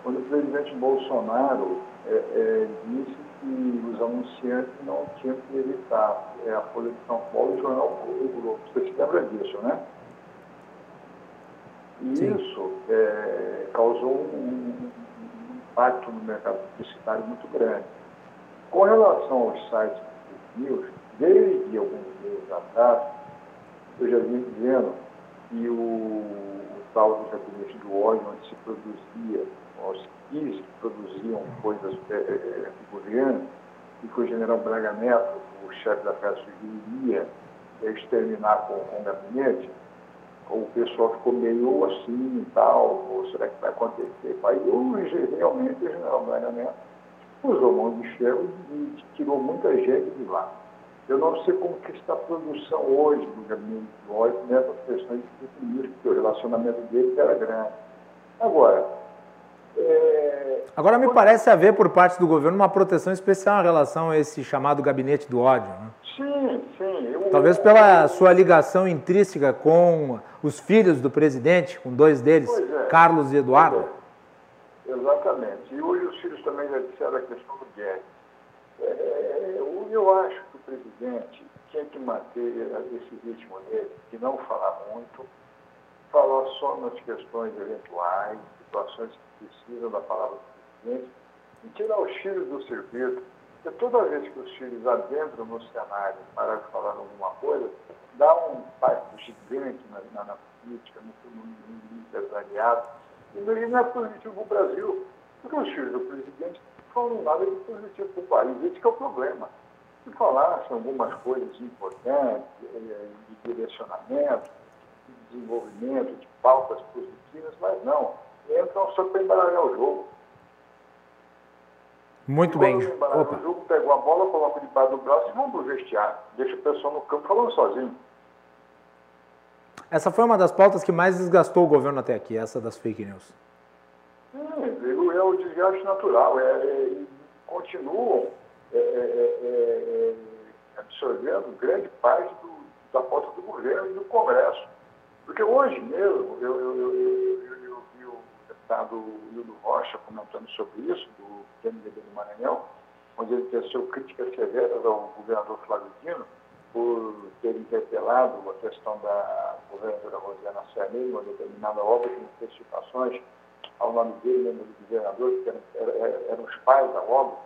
quando o presidente Bolsonaro é, é, disse que os anunciante não tinha que evitar. É a Folha de São Paulo e o Jornal Público Globo. Você se lembra disso, né? E Sim. isso é, causou um, impacto no mercado publicitário muito grande. Com relação aos sites news, desde alguns meses atrás, eu já vim dizendo que o, o tal do gabinete do óleo, onde se produzia, os quis que produziam coisas é, e que o general Braga Neto, o chefe da Casa Civil, ia exterminar com, com o gabinete, o pessoal ficou meio assim e tal, ou será que vai acontecer? Aí eu, realmente o general Braga Neto usou mão de ferro e tirou muita gente de lá. Eu não sei como que está a produção hoje do gabinete de óleo nessas questões de fake porque o relacionamento dele era grande. Agora, é... Agora me parece haver por parte do governo uma proteção especial em relação a esse chamado gabinete do ódio. Né? Sim, sim. Eu... Talvez pela sua ligação intrínseca com os filhos do presidente, com dois deles, é. Carlos e Eduardo. É. Exatamente. E hoje os filhos também já disseram a questão do Guedes. É, eu acho que o presidente tinha que manter esse ritmo dele, de não falar muito, falar só nas questões eventuais, situações que precisam da palavra do presidente, e tirar os filhos do circuito. Porque toda vez que os filhos adentram no cenário para falar alguma coisa, dá um impacto gigante na, na, na política, no, no empresariado, e não é positivo para o Brasil. Porque os filhos do presidente não falam nada de positivo para o país. Esse é o problema. Se falassem algumas coisas importantes, eh, de direcionamento, de desenvolvimento, de pautas positivas, mas não. Entram só para embaralhar o jogo. Muito bem. Opa. O jogo pegou a bola, coloca debaixo do braço e vão para o vestiário. Deixa o pessoal no campo falando sozinho. Essa foi uma das pautas que mais desgastou o governo até aqui, essa das fake news. Sim, é o desgaste natural. É, é, continuam é, é, é, é, absorvendo grande parte do, da pauta do governo e do Congresso. Porque hoje mesmo, eu, eu, eu, eu vi o deputado Hildo Rocha comentando sobre isso, do PMDB do Maranhão, onde ele teceu críticas severas ao governador Flávio Dino por ter interpelado a questão da governadora Rosiana Sarney, uma determinada obra de especificações ao nome dele, lembra do governador, que eram, os pais da obra.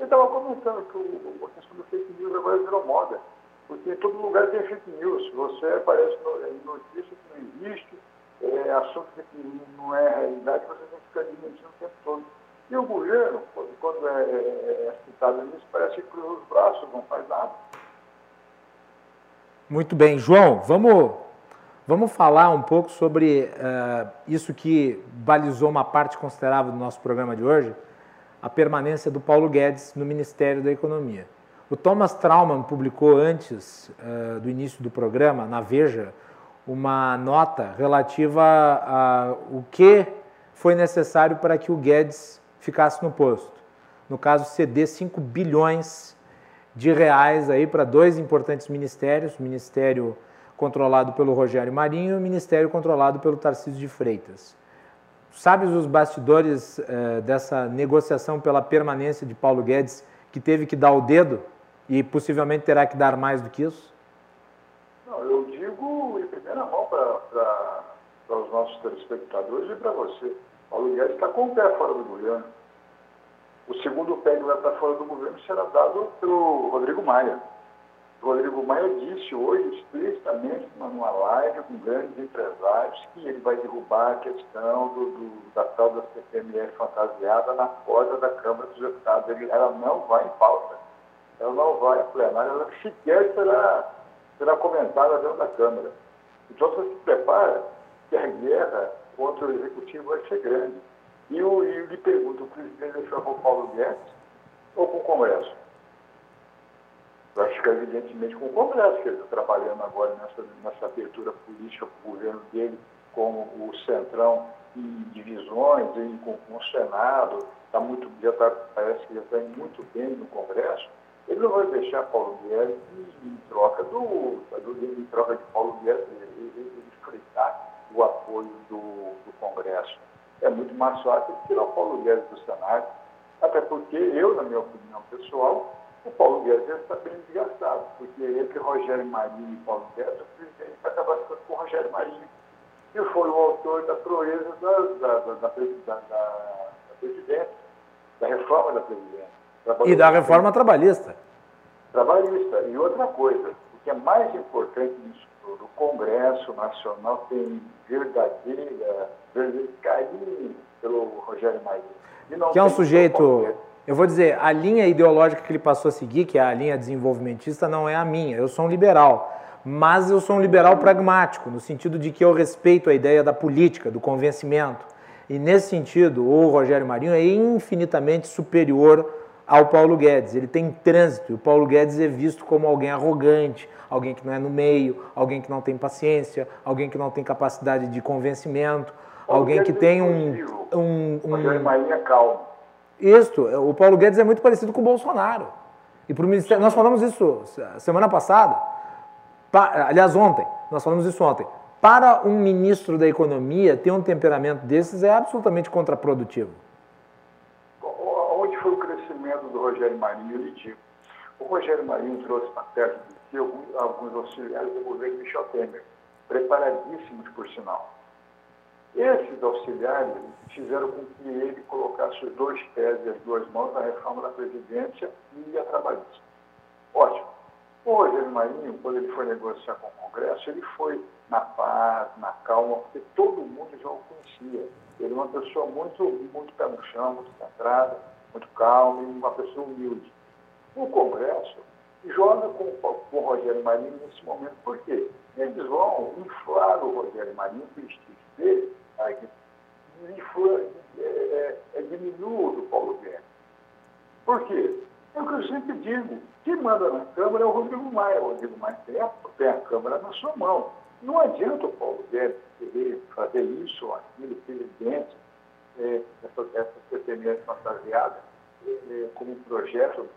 Ele estava comentando que o, a questão do fake news agora virou moda, porque em todo lugar tem fake news. Você aparece no, notícia que não existe, é, assunto que não é realidade, você tem que ficar desmentindo o tempo todo. E o governo, quando é, é, é citado nisso, parece que cruza os braços, não faz nada. Muito bem. João, vamos, vamos falar um pouco sobre uh, isso que balizou uma parte considerável do nosso programa de hoje, a permanência do Paulo Guedes no Ministério da Economia. O Thomas Trauman publicou antes uh, do início do programa, na Veja, uma nota relativa ao que foi necessário para que o Guedes ficasse no posto. No caso, ceder 5 bilhões de reais aí para dois importantes ministérios, o ministério controlado pelo Rogério Marinho e o ministério controlado pelo Tarcísio de Freitas. Sabes os bastidores eh, dessa negociação pela permanência de Paulo Guedes, que teve que dar o dedo e possivelmente terá que dar mais do que isso? Não, eu digo em primeira mão para os nossos telespectadores e para você. Paulo Guedes está com o pé fora do governo. O segundo pé que vai para fora do governo será dado pelo Rodrigo Maia. O Rodrigo Maia disse hoje explicitamente numa live com grandes empresários que ele vai derrubar a questão do, do, da tal da CPMF fantasiada na porta da Câmara dos Deputados. Ele, ela não vai em pauta. Ela não vai a plenária, ela sequer será, será comentada dentro da Câmara. Então você se prepara que a guerra contra o Executivo vai ser grande. E eu, eu lhe pergunto, o presidente deixou com o Paulo Guedes ou com o Congresso? Eu acho que evidentemente com o Congresso, que ele está trabalhando agora nessa, nessa abertura política para o governo dele, com o Centrão em divisões, e com, com o Senado, tá muito, já tá, parece que já está muito bem no Congresso, ele não vai deixar Paulo Guedes em troca do, do em troca de Paulo Guedes, ele, ele fritar o apoio do, do Congresso. É muito mais fácil tirar o Paulo Guedes do Senado, até porque eu, na minha opinião pessoal, O Paulo Guedes está bem desgastado, porque entre Rogério Marinho e Paulo Guedes, o presidente vai acabar ficando com o Rogério Marinho, que foi o autor da proeza da, da, da, da, da, da presidência, da reforma da presidência. E da reforma trabalhista. Trabalhista. E outra coisa, o que é mais importante nisso tudo, o Congresso Nacional tem verdadeira, verdadeiro carinho pelo Rogério Marinho. Que é um sujeito eu vou dizer, a linha ideológica que ele passou a seguir, que é a linha desenvolvimentista, não é a minha. Eu sou um liberal. Mas eu sou um liberal pragmático, no sentido de que eu respeito a ideia da política, do convencimento. E nesse sentido, o Rogério Marinho é infinitamente superior ao Paulo Guedes. Ele tem trânsito. E o Paulo Guedes é visto como alguém arrogante, alguém que não é no meio, alguém que não tem paciência, alguém que não tem capacidade de convencimento, alguém que tem um. um, um... Rogério Marinho é calmo. Isto, o Paulo Guedes é muito parecido com o Bolsonaro. E para o Ministério, nós falamos isso semana passada, aliás, ontem, nós falamos isso ontem. Para um ministro da Economia, ter um temperamento desses é absolutamente contraprodutivo. Onde foi o crescimento do Rogério Marinho? Lhe digo. O Rogério Marinho trouxe para perto de si alguns, alguns auxiliares do governo Michel Temer, preparadíssimos, por sinal. Esses auxiliares fizeram com que ele colocasse os dois pés e as duas mãos na reforma da Previdência e a trabalhista. Ótimo. O Rogério Marinho, quando ele foi negociar com o Congresso, ele foi na paz, na calma, porque todo mundo já o conhecia. Ele é uma pessoa muito, muito pé no chão, muito centrada, muito calma e uma pessoa humilde. O Congresso joga com, com o Rogério Marinho nesse momento. Por quê? Eles vão inflar o Rogério Marinho, o prestígio dele, aí, infla, é, é, é diminua do Paulo Guedes. Por quê? É o que eu sempre digo. Quem manda na Câmara é o Rodrigo Maia. O Rodrigo Maia tem a, tem a Câmara na sua mão. Não adianta o Paulo Guedes querer fazer isso ou aquilo, presidente, é, essa, essa CPMS fantasiada, é, como um projeto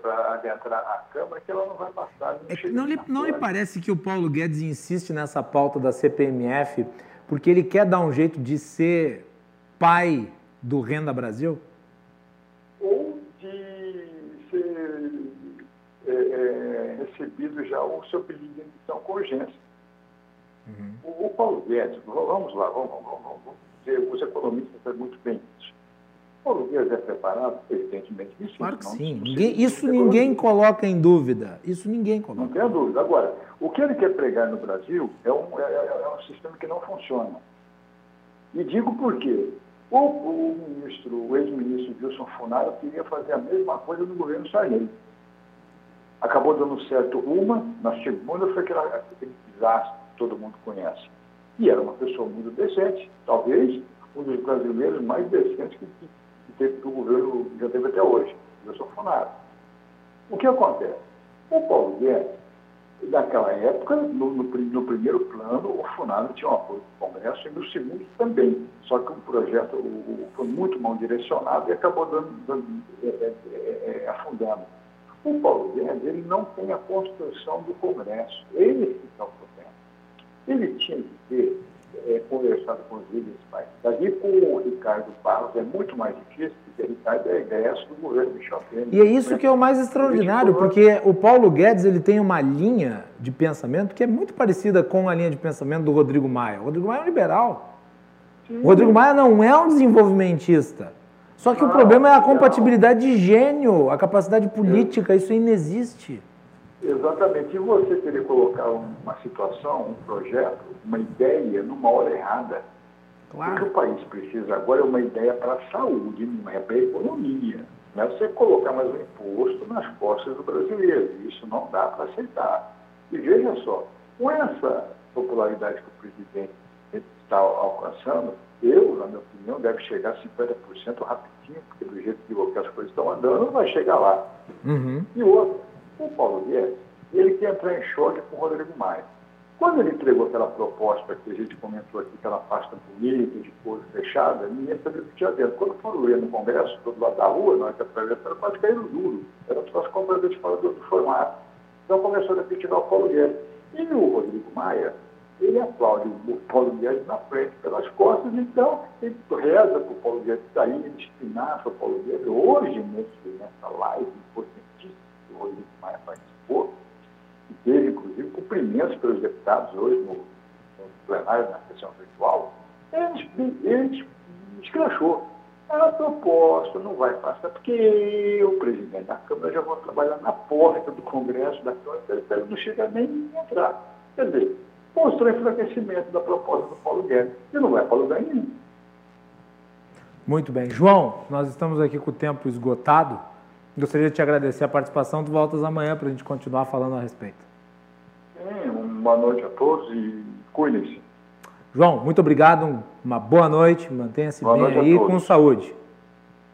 para adentrar a Câmara, que ela não vai passar. Não, é não, lhe, não lhe parece que o Paulo Guedes insiste nessa pauta da CPMF porque ele quer dar um jeito de ser pai do Renda Brasil? Ou de ser é, é, recebido já o seu pedido de emissão com urgência. Uhum. O, o, Paulo Guedes, vamos lá, vamos, vamos, vamos dizer, os economistas sabem muito bem isso. O Guedes é preparado, evidentemente, isso. Claro que sim. Ninguém, isso ninguém coloca em dúvida. Isso ninguém coloca. Não tem dúvida. Agora, o que ele quer pregar no Brasil é um, é, é, é um sistema que não funciona. E digo por quê. O, o ministro, o ex-ministro Wilson Funaro queria fazer a mesma coisa no governo Sarney. Acabou dando certo uma, na segunda foi aquela, aquele desastre que todo mundo conhece. E era uma pessoa muito decente, talvez um dos brasileiros mais decentes que, que, teve que o governo já teve até hoje, Wilson Funaro. O que acontece? O Paulo Guedes Naquela época, no, no, no, primeiro plano, o FUNAD tinha um apoio do Congresso e no segundo também. Só que o projeto o, foi muito mal direcionado e acabou dando, dando é, é, é, é afundando. O Paulo Guedes ele não tem a construção do Congresso. Ele problema. Ele tinha que ter é, conversado com os líderes pais. Daí com o Ricardo Barros é muito mais difícil, porque o Ricardo é egresso do governo Michel Temer. E é isso que é o mais extraordinário, porque o Paulo Guedes ele tem uma linha de pensamento que é muito parecida com a linha de pensamento do Rodrigo Maia. O Rodrigo Maia é um liberal. Sim. O Rodrigo Maia não é um desenvolvimentista. Só que o problema é a compatibilidade de gênio, a capacidade política, isso inexiste. Exatamente. E você querer colocar uma situação, um projeto, uma ideia numa hora errada. Claro. O que o país precisa agora é uma ideia para a saúde, não é para a economia. Não é você colocar mais um imposto nas costas do brasileiro. Isso não dá para aceitar. E veja só, com essa popularidade que o presidente está alcançando, eu, na minha opinião, deve chegar a 50% rapidinho, porque do jeito que as coisas estão andando, vai chegar lá. Uhum. E outro, o Paulo Guedes, ele quer entrar em choque com o Rodrigo Maia. Quando ele entregou aquela proposta que a gente comentou aqui, aquela pasta bonita, de cor fechada, ninguém sabia o que tinha dentro. Quando foram ler no Congresso, do lado da rua, hora que atravessaram, quase caíram duro. Era um troço completamente fora do, formato. Então começou a criticar o Paulo Guedes. E o Rodrigo Maia, ele aplaude o Paulo Guedes na frente, pelas costas, então ele reza para o Paulo Guedes sair, ele espinafa o Paulo Guedes. Hoje, nesse, nessa live que o Henrique Maia participou, e teve, inclusive, cumprimentos pelos deputados hoje no, no plenário, na sessão virtual, ele, ele escrachou. A proposta não vai passar, porque o presidente da Câmara já vou trabalhar na porta do Congresso, da Câmara, então ele não chega nem a entrar. Quer dizer, mostrou enfraquecimento da proposta do Paulo Guedes. E não vai para lugar nenhum. Muito bem. João, nós estamos aqui com o tempo esgotado. Gostaria de te agradecer a participação. Tu voltas amanhã para a gente continuar falando a respeito. Sim, uma noite a todos e cuidem-se. João, muito obrigado. Uma boa noite. Mantenha-se bem aí com saúde.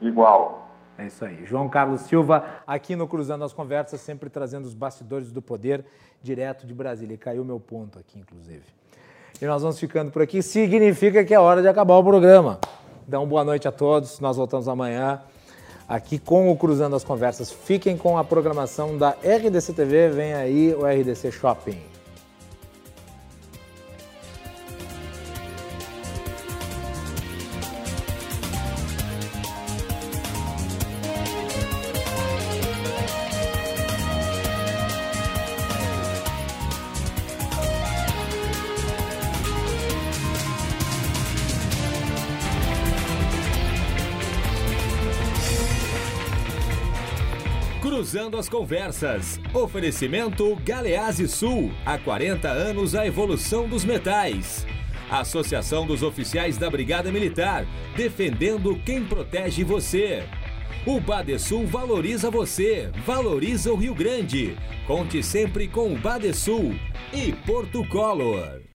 Igual. É isso aí. João Carlos Silva, aqui no Cruzando as Conversas, sempre trazendo os bastidores do poder direto de Brasília. E caiu meu ponto aqui, inclusive. E nós vamos ficando por aqui. Significa que é hora de acabar o programa. Então, boa noite a todos. Nós voltamos amanhã aqui com o Cruzando as Conversas. Fiquem com a programação da RDC TV. Vem aí o RDC Shopping. Conversas. Oferecimento Galease Sul. Há 40 anos a evolução dos metais. Associação dos Oficiais da Brigada Militar. Defendendo quem protege você. O Badesul valoriza você, valoriza o Rio Grande. Conte sempre com o Badesul e Porto Color.